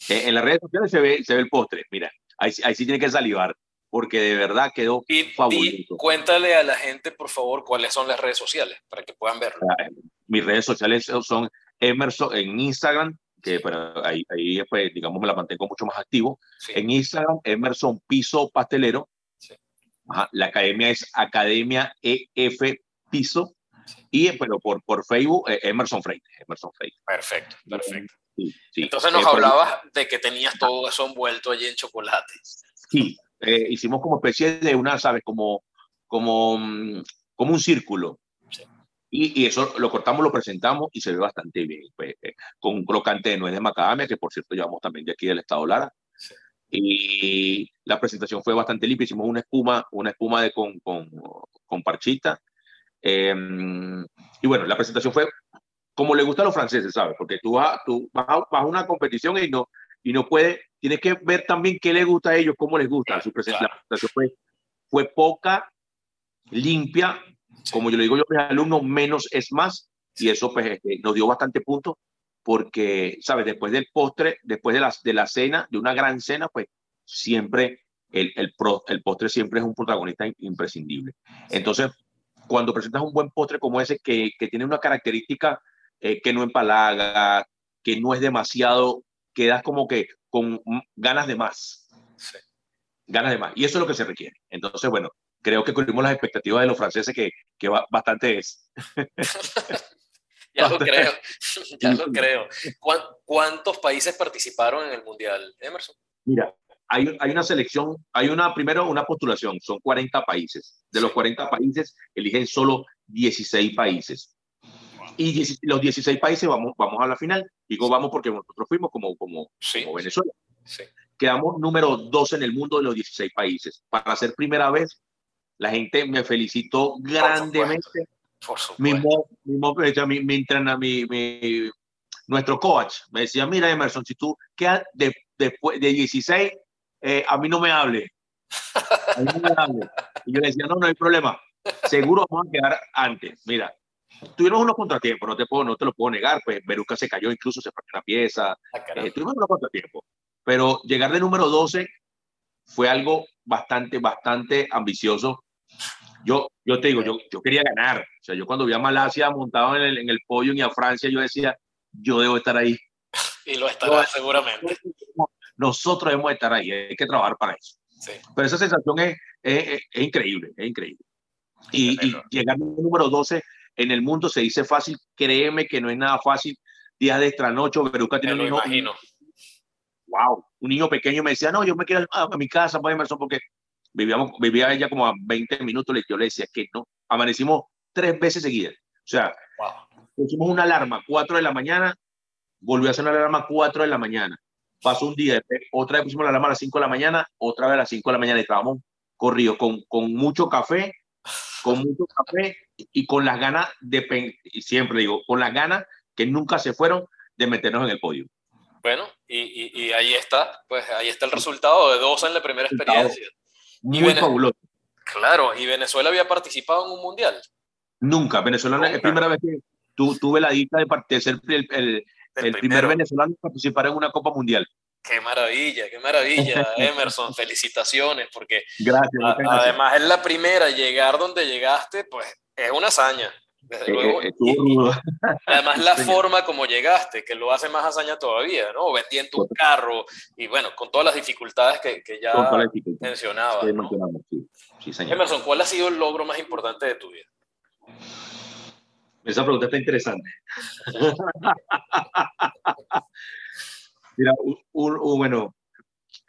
Eh, en las redes sociales se ve, se ve el postre, mira, ahí, ahí sí tiene que salivar porque de verdad quedó y, fabuloso. Y cuéntale a la gente, por favor, cuáles son las redes sociales para que puedan verlo. Mis redes sociales son Emerson en Instagram, que bueno, ahí, ahí pues, digamos, me la mantengo mucho más activo. Sí. En Instagram, Emerson Piso Pastelero. Sí. Ajá, la academia es Academia EF Piso. Sí. Y bueno, por, por Facebook, eh, Emerson Freite. Emerson Freite. Perfecto, perfecto. Entonces nos eh, hablabas de que tenías todo eso envuelto allí en chocolate. Sí, eh, hicimos como especie de una, ¿sabes? Como, como, mm, como un círculo. Sí. Y, y, eso lo cortamos, lo presentamos y se ve bastante bien. Pues, eh, con un crocante de nuez de macadamia, que por cierto llevamos también de aquí del estado Lara. Sí. Y la presentación fue bastante limpia. Hicimos una espuma, una espuma de con, con, con parchita. Eh, y bueno, la presentación fue como le gusta a los franceses, ¿sabes? Porque tú vas, tú vas, a, vas a una competición y no, y no puede, tienes que ver también qué les gusta a ellos, cómo les gusta. Su presentación fue, fue poca, limpia, como yo le digo yo a mis alumnos, menos es más, y eso pues este, nos dio bastante punto, porque, ¿sabes? Después del postre, después de la, de la cena, de una gran cena, pues siempre el, el, pro, el postre siempre es un protagonista imprescindible. Entonces, cuando presentas un buen postre como ese, que, que tiene una característica eh, que no empalaga, que no es demasiado, quedas como que con ganas de más. Ganas de más. Y eso es lo que se requiere. Entonces, bueno, creo que cubrimos las expectativas de los franceses, que, que bastante es. ya lo creo, ya lo creo. ¿Cuántos países participaron en el Mundial, Emerson? Mira, hay, hay, una selección, hay una, primero una postulación, son 40 países. De los 40 países, eligen solo 16 países y los 16 países vamos, vamos a la final. Digo vamos porque nosotros fuimos como, como, Venezuela. Quedamos número 12 en el mundo de los 16 países. Para ser primera vez, la gente me felicitó grandemente. Por mismo, mismo mi, mi, entrena, mi, mi, nuestro coach me decía, mira Emerson, si tú quedas de, después de, 16, eh, a mí no me hable. A mí no me hable. Y yo le decía, no, no hay problema. Seguro vamos a quedar antes. Mira, tuvimos unos contratiempos, no te, puedo, no te lo puedo negar, pues Beruca se cayó, incluso se partió una pieza, ah, eh, tuvimos unos contratiempos, pero llegar de número 12 fue algo bastante, bastante ambicioso. Yo, yo te digo, yo, yo quería ganar, o sea, yo cuando vi a Malasia montado en el, en el podio y a Francia, yo decía, yo debo estar ahí. Y lo estará seguramente. Nosotros debemos estar ahí, hay que trabajar para eso. Sí. Pero esa sensación es, es, es increíble, es increíble. Y, y, llegar al número 12 en el mundo se dice fácil, créeme que no es nada fácil. Días de estranocho, Beruca tiene un hijo. Imagino. Wow, un niño pequeño me decía, no, yo me quiero a, mi casa, pues Emerson, porque vivíamos, vivía ella como a 20 minutos, yo le decía que no, amanecimos tres veces seguidas. O sea, pusimos una alarma 4 de la mañana, volvió a hacer una alarma 4 de la mañana. Pasó un día, otra vez pusimos la alarma a las 5 de la mañana, otra vez a las 5 de la mañana y estábamos corridos con, con mucho café con mucho café y con las ganas de, y siempre digo, con las ganas que nunca se fueron de meternos en el podio. Bueno, y, y, ahí está, pues ahí está el resultado de dos en la primera experiencia. Muy fabuloso. Claro, ¿y Venezuela había participado en un mundial? Nunca, Venezuela es la primera vez que tu, tuve la dicha de, ser el, el, el primer venezolano en participar en una Copa Mundial. Qué maravilla, qué maravilla, Emerson. Felicitaciones, porque gracias, además es la primera, llegar donde llegaste, pues es una hazaña. Desde eh, luego. Eh, además, la forma como llegaste, que lo hace más hazaña todavía, ¿no? Vendiendo tu carro y bueno, con todas las dificultades que, que ya mencionaba. Emerson, ¿cuál ha sido el logro más importante de tu vida? Esa pregunta está interesante. Mira, bueno,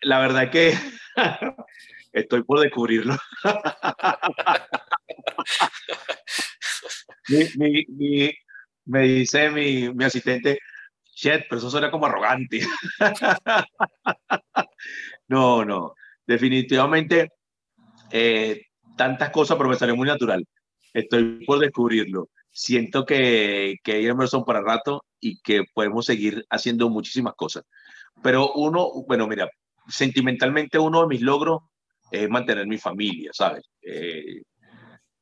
la verdad que estoy por descubrirlo. me dice mi, mi asistente, shit, pero eso suena como arrogante. no, no, definitivamente eh, tantas cosas, pero me salió muy natural. Estoy por descubrirlo. Siento que, que hay Emerson para rato y que podemos seguir haciendo muchísimas cosas. Pero uno, bueno, mira, sentimentalmente uno de mis logros es mantener mi familia, ¿sabes? Eh,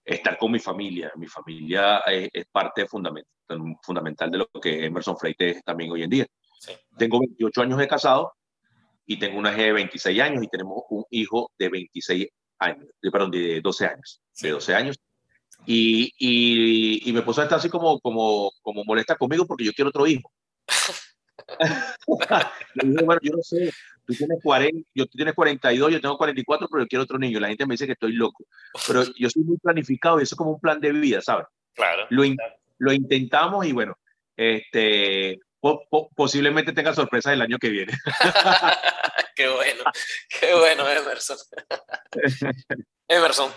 estar con mi familia. Mi familia es, parte fundamental, fundamental de lo que Emerson Freite es también hoy en día. Tengo 28 años de casado y tengo una hija de 26 años y tenemos un hijo de 26 años, perdón, de 12 años, de 12 años. Y, y, y mi esposa está así como, como, como molesta conmigo porque yo quiero otro hijo. bueno, yo no sé, tú tienes 40, yo, tú tienes 42, yo tengo 44, pero yo quiero otro niño. La gente me dice que estoy loco. Pero yo soy muy planificado y eso es como un plan de vida, ¿sabes? Claro. Lo, lo intentamos y bueno, este, posiblemente tenga sorpresa el año que viene. qué bueno, qué bueno, Emerson. Emerson,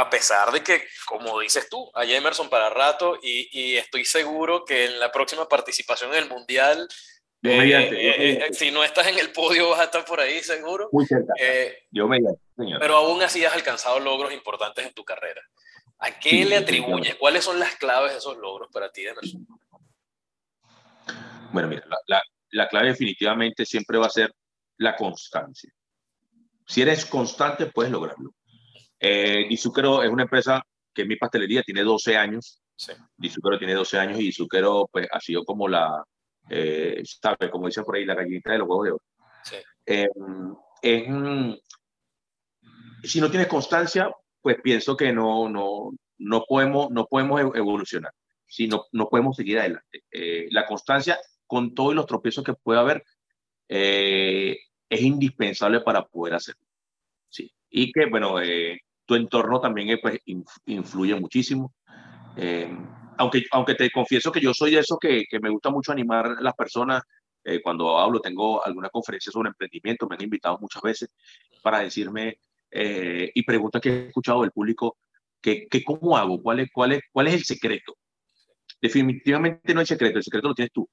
a pesar de que, como dices tú, hay Emerson para rato y, y estoy seguro que en la próxima participación en el Mundial, eh, eh, eh, si no estás en el podio vas a estar por ahí seguro. Muy cerca. yo me señor. Pero aún así has alcanzado logros importantes en tu carrera. ¿A qué le atribuyes? ¿Cuáles son las claves de esos logros para ti, Emerson? Bueno, mira, la, la, clave definitivamente siempre va a ser la constancia. Si eres constante, puedes lograrlo. Eh, es una empresa que mi pastelería tiene 12 años. Sí. tiene 12 años y Izuquero pues, ha sido como la, eh, ¿sabe? Como dicen por ahí, la gallinita de los huevos de oro. Sí. Eh, si no tienes constancia, pues pienso que no, no, no, podemos, no podemos evolucionar, si no, no podemos seguir adelante. Eh, la constancia, con todos los tropiezos que pueda haber, eh, es indispensable para poder hacerlo. Sí. Y que, bueno, eh, tu entorno también pues, influye muchísimo. aunque, aunque te confieso que yo soy de esos que, que me gusta mucho animar a las personas, cuando hablo, tengo alguna conferencia sobre emprendimiento, me han invitado muchas veces para decirme, eh, y preguntas que he escuchado del público, que, que ¿cómo hago? ¿Cuál es, cuál, es, ¿Cuál es el secreto? Definitivamente no hay secreto, el secreto lo tienes tú.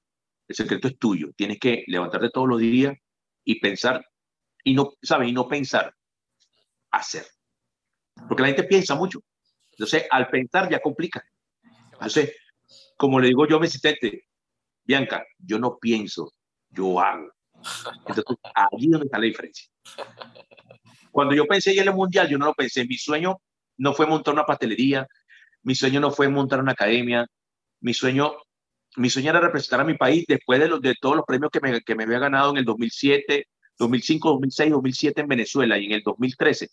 El secreto es tuyo. Tienes que levantarte todos los días y pensar, y no, ¿sabes? Y no pensar, hacer. Porque la gente piensa mucho. Entonces, al pensar ya complica. Entonces, como le digo yo a mi asistente, Bianca, yo no pienso, yo hago. Entonces, allí donde está la diferencia. Cuando yo pensé en el mundial, yo no lo pensé. Mi sueño no fue montar una pastelería, mi sueño no fue montar una academia, mi sueño, mi sueño era representar a mi país después de todos los premios que me, que me había ganado en el 2007, 2005, 2006, 2007 en Venezuela y en el 2013.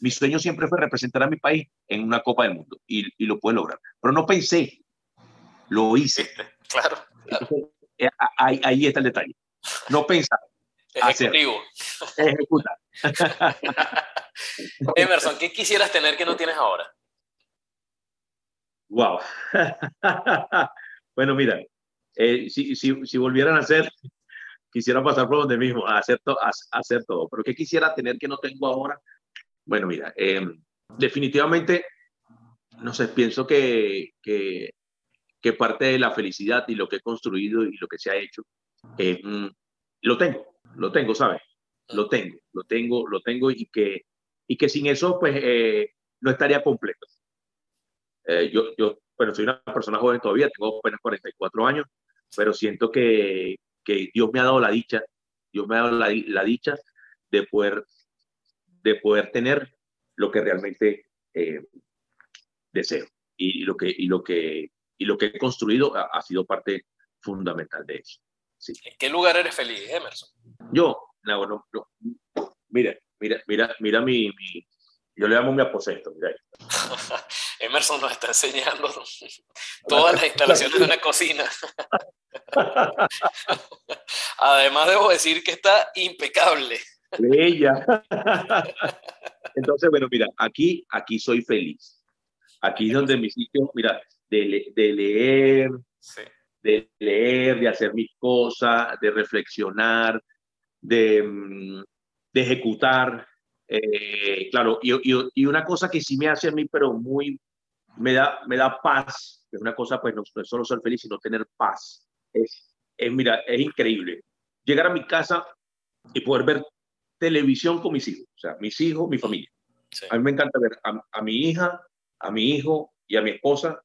Mi sueño siempre fue representar a mi país en una Copa del Mundo y, y lo pude lograr. Pero no pensé, lo hice. Claro. Eh, ahí, ahí, está el detalle. No pensar. Ejecutivo. Ejecutar. Emerson, ¿qué quisieras tener que no tienes ahora? Wow. bueno, mira, eh, si, si, si, volvieran a hacer, quisiera pasar por donde mismo, a hacer, a, hacer todo. Pero ¿qué quisiera tener que no tengo ahora? Bueno, mira, em, definitivamente, no sé, pienso que, que, que, parte de la felicidad y lo que he construido y lo que se ha hecho, em, lo tengo, lo tengo, ¿sabes? lo tengo, lo tengo, lo tengo y que, y que sin eso pues eh, no estaría completo. Eh, yo, yo, bueno, soy una persona joven todavía, tengo apenas 44 años, pero siento que, que Dios me ha dado la dicha, Dios me ha dado la, la dicha de poder, de poder tener lo que realmente eh, deseo y, lo que, y, lo que, y lo que he construido ha, sido parte fundamental de eso. Sí. ¿En qué lugar eres feliz, Emerson? Yo, no, no, no. Mira, mira, mira, mira mi, mi, yo le llamo mi aposento, mira Emerson nos está enseñando todas las instalaciones de una cocina. Además, debo decir que está impecable. Bella. Entonces, bueno, mira, aquí, aquí soy feliz. Aquí es donde mi sitio, mira, de, de leer, de leer, de hacer mis cosas, de reflexionar, de, de ejecutar. Eh, claro, y, y, una cosa que sí me hace a mí, pero muy, me da, me da paz, es una cosa, pues no, es solo ser feliz, sino tener paz. Es, es, mira, es increíble. Llegar a mi casa y poder ver televisión con mis hijos, o sea, mis hijos, mi familia. A mí me encanta ver a, a, mi hija, a mi hijo y a mi esposa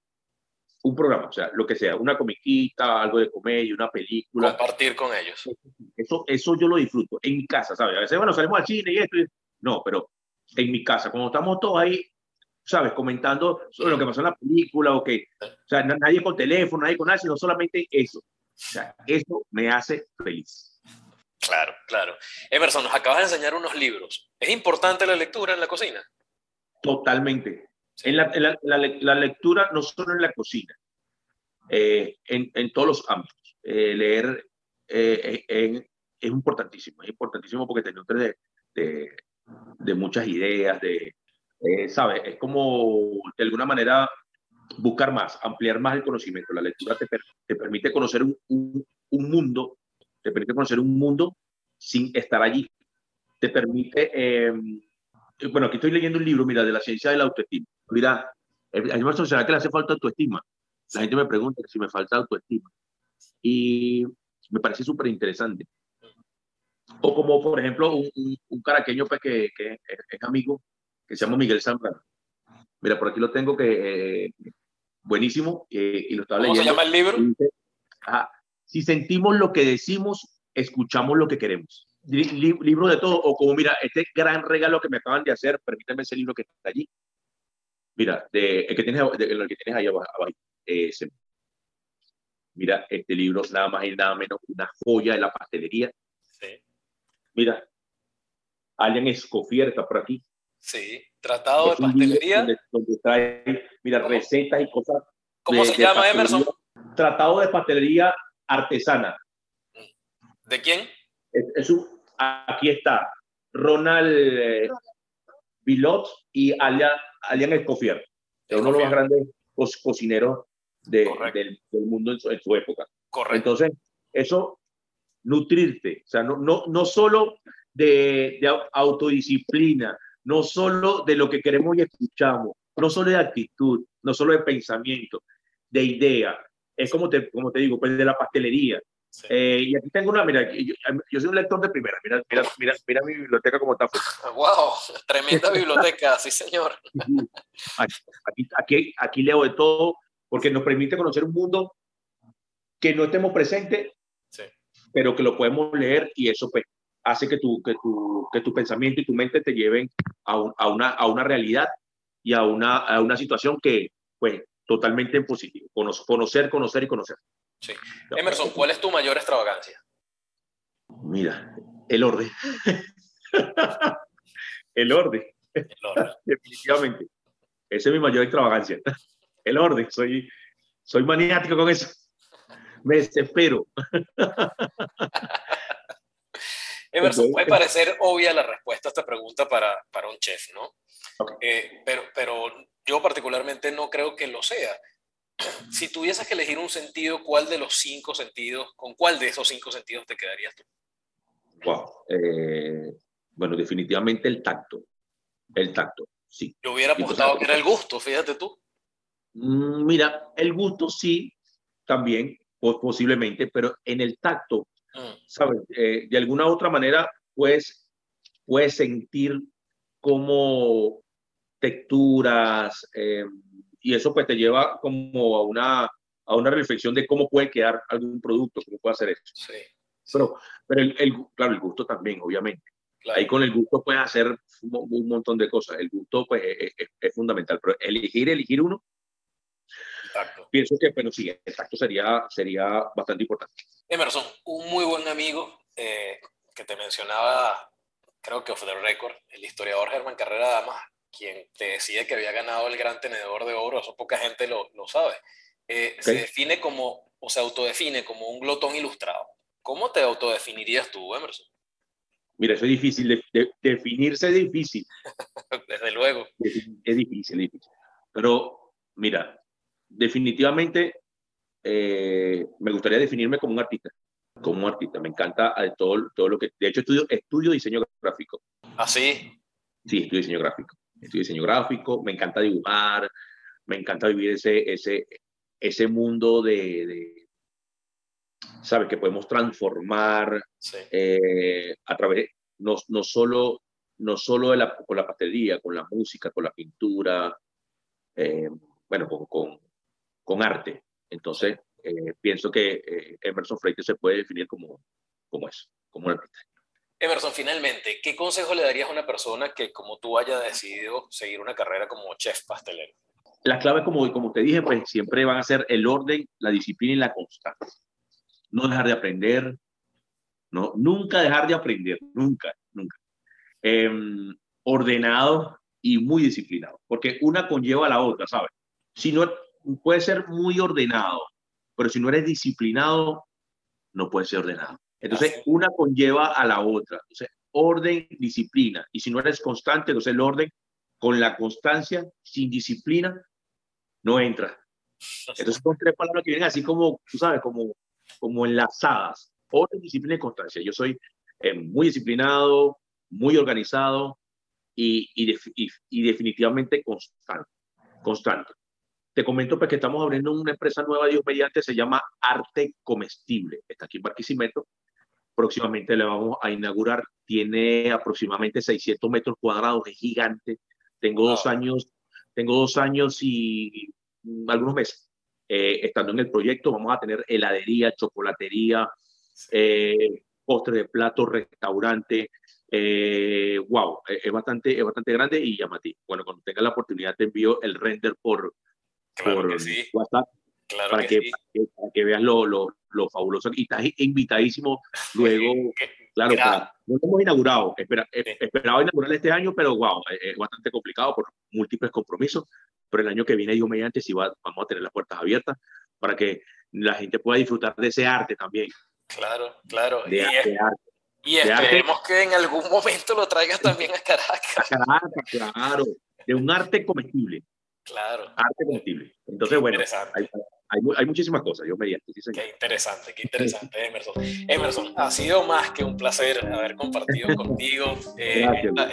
un programa, o sea, lo que sea, una comiquita, algo de comedia, una película. Compartir con ellos. Eso, eso yo lo disfruto en mi casa, ¿sabes? A veces, bueno, salimos al cine y esto. No, pero en mi casa, cuando estamos todos ahí, ¿sabes? Comentando sobre lo que pasó en la película o que, o sea, nadie con teléfono, nadie con nada, sino solamente eso. O sea, eso me hace feliz. Claro, claro. Emerson, nos acabas de enseñar unos libros. ¿Es importante la lectura en la cocina? Totalmente. En la, la, lectura, no solo en la cocina, eh, en, en, todos los ámbitos. Eh, leer eh, es importantísimo, es importantísimo porque te nutre de, de, muchas ideas, de, ¿sabes? Es como, de alguna manera, buscar más, ampliar más el conocimiento. La lectura te, te permite conocer un, un, un, mundo, te permite conocer un mundo sin estar allí. Te permite, bueno, aquí estoy leyendo un libro, mira, de la ciencia de la autoestima mira, a ¿será que le hace falta autoestima? La gente me pregunta si me falta autoestima. Y me parece súper interesante. O como, por ejemplo, un, un, caraqueño pues, que, que, es amigo, que se llama Miguel Zambrano. Mira, por aquí lo tengo, que eh, buenísimo, eh, y lo estaba ¿Cómo leyendo. se llama el libro? Si sentimos lo que decimos, escuchamos lo que queremos. libro de todo, o como mira, este gran regalo que me acaban de hacer, permíteme ese libro que está allí. Mira, de, el, que tienes, el que tienes ahí abajo. Mira, este libro, nada más y nada menos, una joya de la pastelería. Sí. Mira, Allen Escoffier está por aquí. Sí, tratado de pastelería. Donde, trae, mira, recetas y cosas. ¿Cómo se llama, Emerson? Tratado de pastelería artesana. ¿De quién? Es, aquí está Ronald eh, Bilot y Alian Escoffier, uno de los más grandes cocineros del, mundo en su, época. Correcto. Entonces, eso, nutrirte, o sea, no, no, no solo de, de autodisciplina, no solo de lo que queremos y escuchamos, no solo de actitud, no solo de pensamiento, de idea. Es como te, como te digo, pues de la pastelería. Eh, y aquí tengo una, mira, yo, soy un lector de primera, mira, mira, mira, mira mi biblioteca como está. ¡Wow! Tremenda biblioteca, sí señor. Aquí, aquí, aquí leo de todo porque nos permite conocer un mundo que no estemos presentes, pero que lo podemos leer y eso pues hace que tu, que tu, que tu pensamiento y tu mente te lleven a, a, una, a una realidad y a una, a una situación que, pues, totalmente en positivo. Conocer, conocer y conocer. Sí. Emerson, ¿cuál es tu mayor extravagancia? Mira, el orden. el orden. El orden. Definitivamente. Esa es mi mayor extravagancia. El orden. Soy, soy maniático con eso. Me desespero. Emerson, puede parecer obvia la respuesta a esta pregunta para, para un chef, ¿no? Eh, pero, pero yo particularmente no creo que lo sea. Si tuvieses que elegir un sentido, ¿cuál de los cinco sentidos, con cuál de esos cinco sentidos te quedarías tú? Wow. Eh, bueno, definitivamente el tacto. El tacto, sí. Yo hubiera apostado que era el gusto, fíjate tú. Mm, mira, el gusto sí, también, posiblemente, pero en el tacto. ¿Sabes? Eh, de alguna u otra manera, pues, puedes sentir como texturas eh, y eso pues te lleva como a una, a una reflexión de cómo puede quedar algún producto, cómo puede hacer eso. Sí, Pero, pero el, el, claro, el gusto también, obviamente. Ahí con el gusto puedes hacer un, montón de cosas. El gusto pues es, es, fundamental, pero elegir, elegir uno, pienso que, pero sí, el tacto sería, sería bastante importante. Emerson, un muy buen amigo eh, que te mencionaba, creo que off the record, el historiador Germán Carrera Damas, quien te decía que había ganado el gran tenedor de oro, eso poca gente lo, lo sabe. Eh, se define como, o se autodefine como un glotón ilustrado. ¿Cómo te autodefinirías tú, Emerson? Mira, eso es difícil, de, definirse es difícil. Desde luego. Es, es difícil, es difícil. Pero, mira, definitivamente eh, me gustaría definirme como un artista, como un artista. Me encanta eh, todo, todo lo que... De hecho, estudio, estudio diseño gráfico. ¿Ah, sí? Sí, estudio diseño gráfico. Estudio diseño gráfico, me encanta dibujar, me encanta vivir ese, ese, ese mundo de, de ¿sabes? Que podemos transformar eh, a través, no, no solo, no solo de la, con la pastelería, con la música, con la pintura, bueno, con, con, con arte. Entonces, eh, pienso que eh, Emerson Freites se puede definir como, como eso, como un artista. Emerson, finalmente, ¿qué consejo le darías a una persona que, como tú, haya decidido seguir una carrera como chef pastelero? Las claves, como, como te dije, pues siempre van a ser el orden, la disciplina y la constancia. No dejar de aprender, no, nunca dejar de aprender, nunca, nunca. Em, ordenado y muy disciplinado, porque una conlleva a la otra, ¿sabes? Si no, puede ser muy ordenado, pero si no eres disciplinado, no puedes ser ordenado. Entonces, una conlleva a la otra. Entonces, orden, disciplina. Y si no eres constante, entonces el orden con la constancia, sin disciplina, no entra. Entonces, son tres palabras que vienen así como, tú sabes, como, como enlazadas. Orden, disciplina y constancia. Yo soy eh, muy disciplinado, muy organizado y, y, y definitivamente constante. Constante. Te comento pues, que estamos abriendo una empresa nueva, Dios mediante, se llama Arte Comestible. Está aquí en Barquisimeto. Próximamente le vamos a inaugurar. Tiene aproximadamente 600 metros cuadrados, es gigante. Tengo dos años, tengo dos años y algunos meses eh, estando en el proyecto, vamos a tener heladería, chocolatería, eh, postre de plato, restaurante. Eh, wow, es bastante, es bastante grande y llamativo. Bueno, cuando tenga la oportunidad te envío el render por, por WhatsApp para, que, para, que, veas lo, lo, lo, fabuloso. Y estás invitadísimo luego. claro, no lo hemos inaugurado. Espera, Esperaba inaugurar este año, pero wow, es bastante complicado por múltiples compromisos. Pero el año que viene, Dios mediante, sí va, vamos a tener las puertas abiertas para que la gente pueda disfrutar de ese arte también. Claro, claro. y, y esperemos que en algún momento lo traigas también a Caracas. A Caracas, claro. De un arte comestible. Claro. Arte comestible. Entonces, bueno, hay, hay, muchísimas cosas, yo mediante. Sí, qué interesante, qué interesante, Emerson. Emerson, ha sido más que un placer haber compartido contigo eh,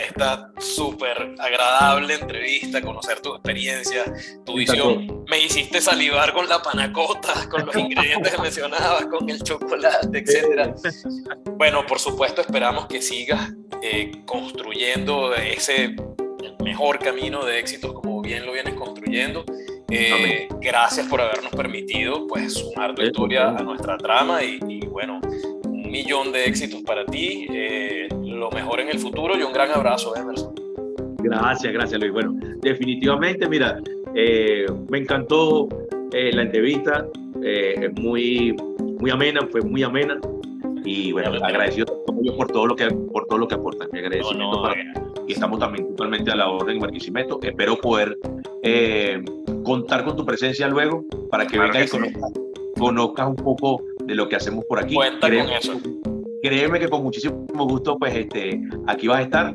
esta súper agradable entrevista, conocer tu experiencia, tu visión. Me hiciste salivar con la panacota, con los ingredientes que mencionabas, con el chocolate, etc. Bueno, por supuesto, esperamos que sigas eh, construyendo ese mejor camino de éxitos como bien lo vienes construyendo. Eh, gracias por habernos permitido pues sumar tu historia a nuestra trama y, bueno, un millón de éxitos para ti, eh, lo mejor en el futuro y un gran abrazo, Emerson. Gracias, gracias Luis. Bueno, definitivamente, mira, eh, me encantó la entrevista, es muy, muy amena, fue muy amena y bueno, agradecido por todo lo que por todo lo que aportan. Agradecimiento para, y estamos también totalmente a la orden en Barquisimeto. Espero poder eh, contar con tu presencia luego para que vengas y conozcas, un poco de lo que hacemos por aquí. Cuenta créeme, con eso. Créeme que con muchísimo gusto, pues este, aquí vas a estar.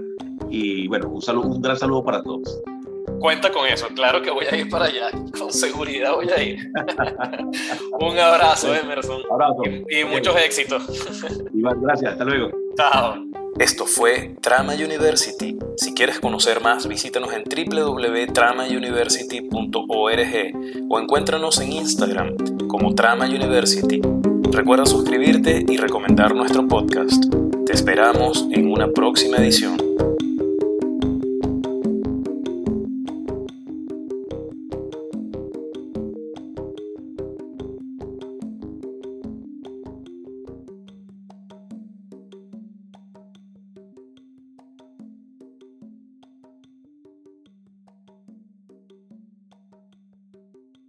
Y bueno, un, saludo, un gran saludo para todos. Cuenta con eso, claro que voy a ir para allá, con seguridad voy a ir. un abrazo, Emerson. Abrazo. Y, muchos éxitos. Iván, gracias, hasta luego. Chao. Esto fue Trama University. Si quieres conocer más, visítanos en www.tramauniversity.org o encuéntranos en Instagram como Trama University. Recuerda suscribirte y recomendar nuestro podcast. Te esperamos en una próxima edición.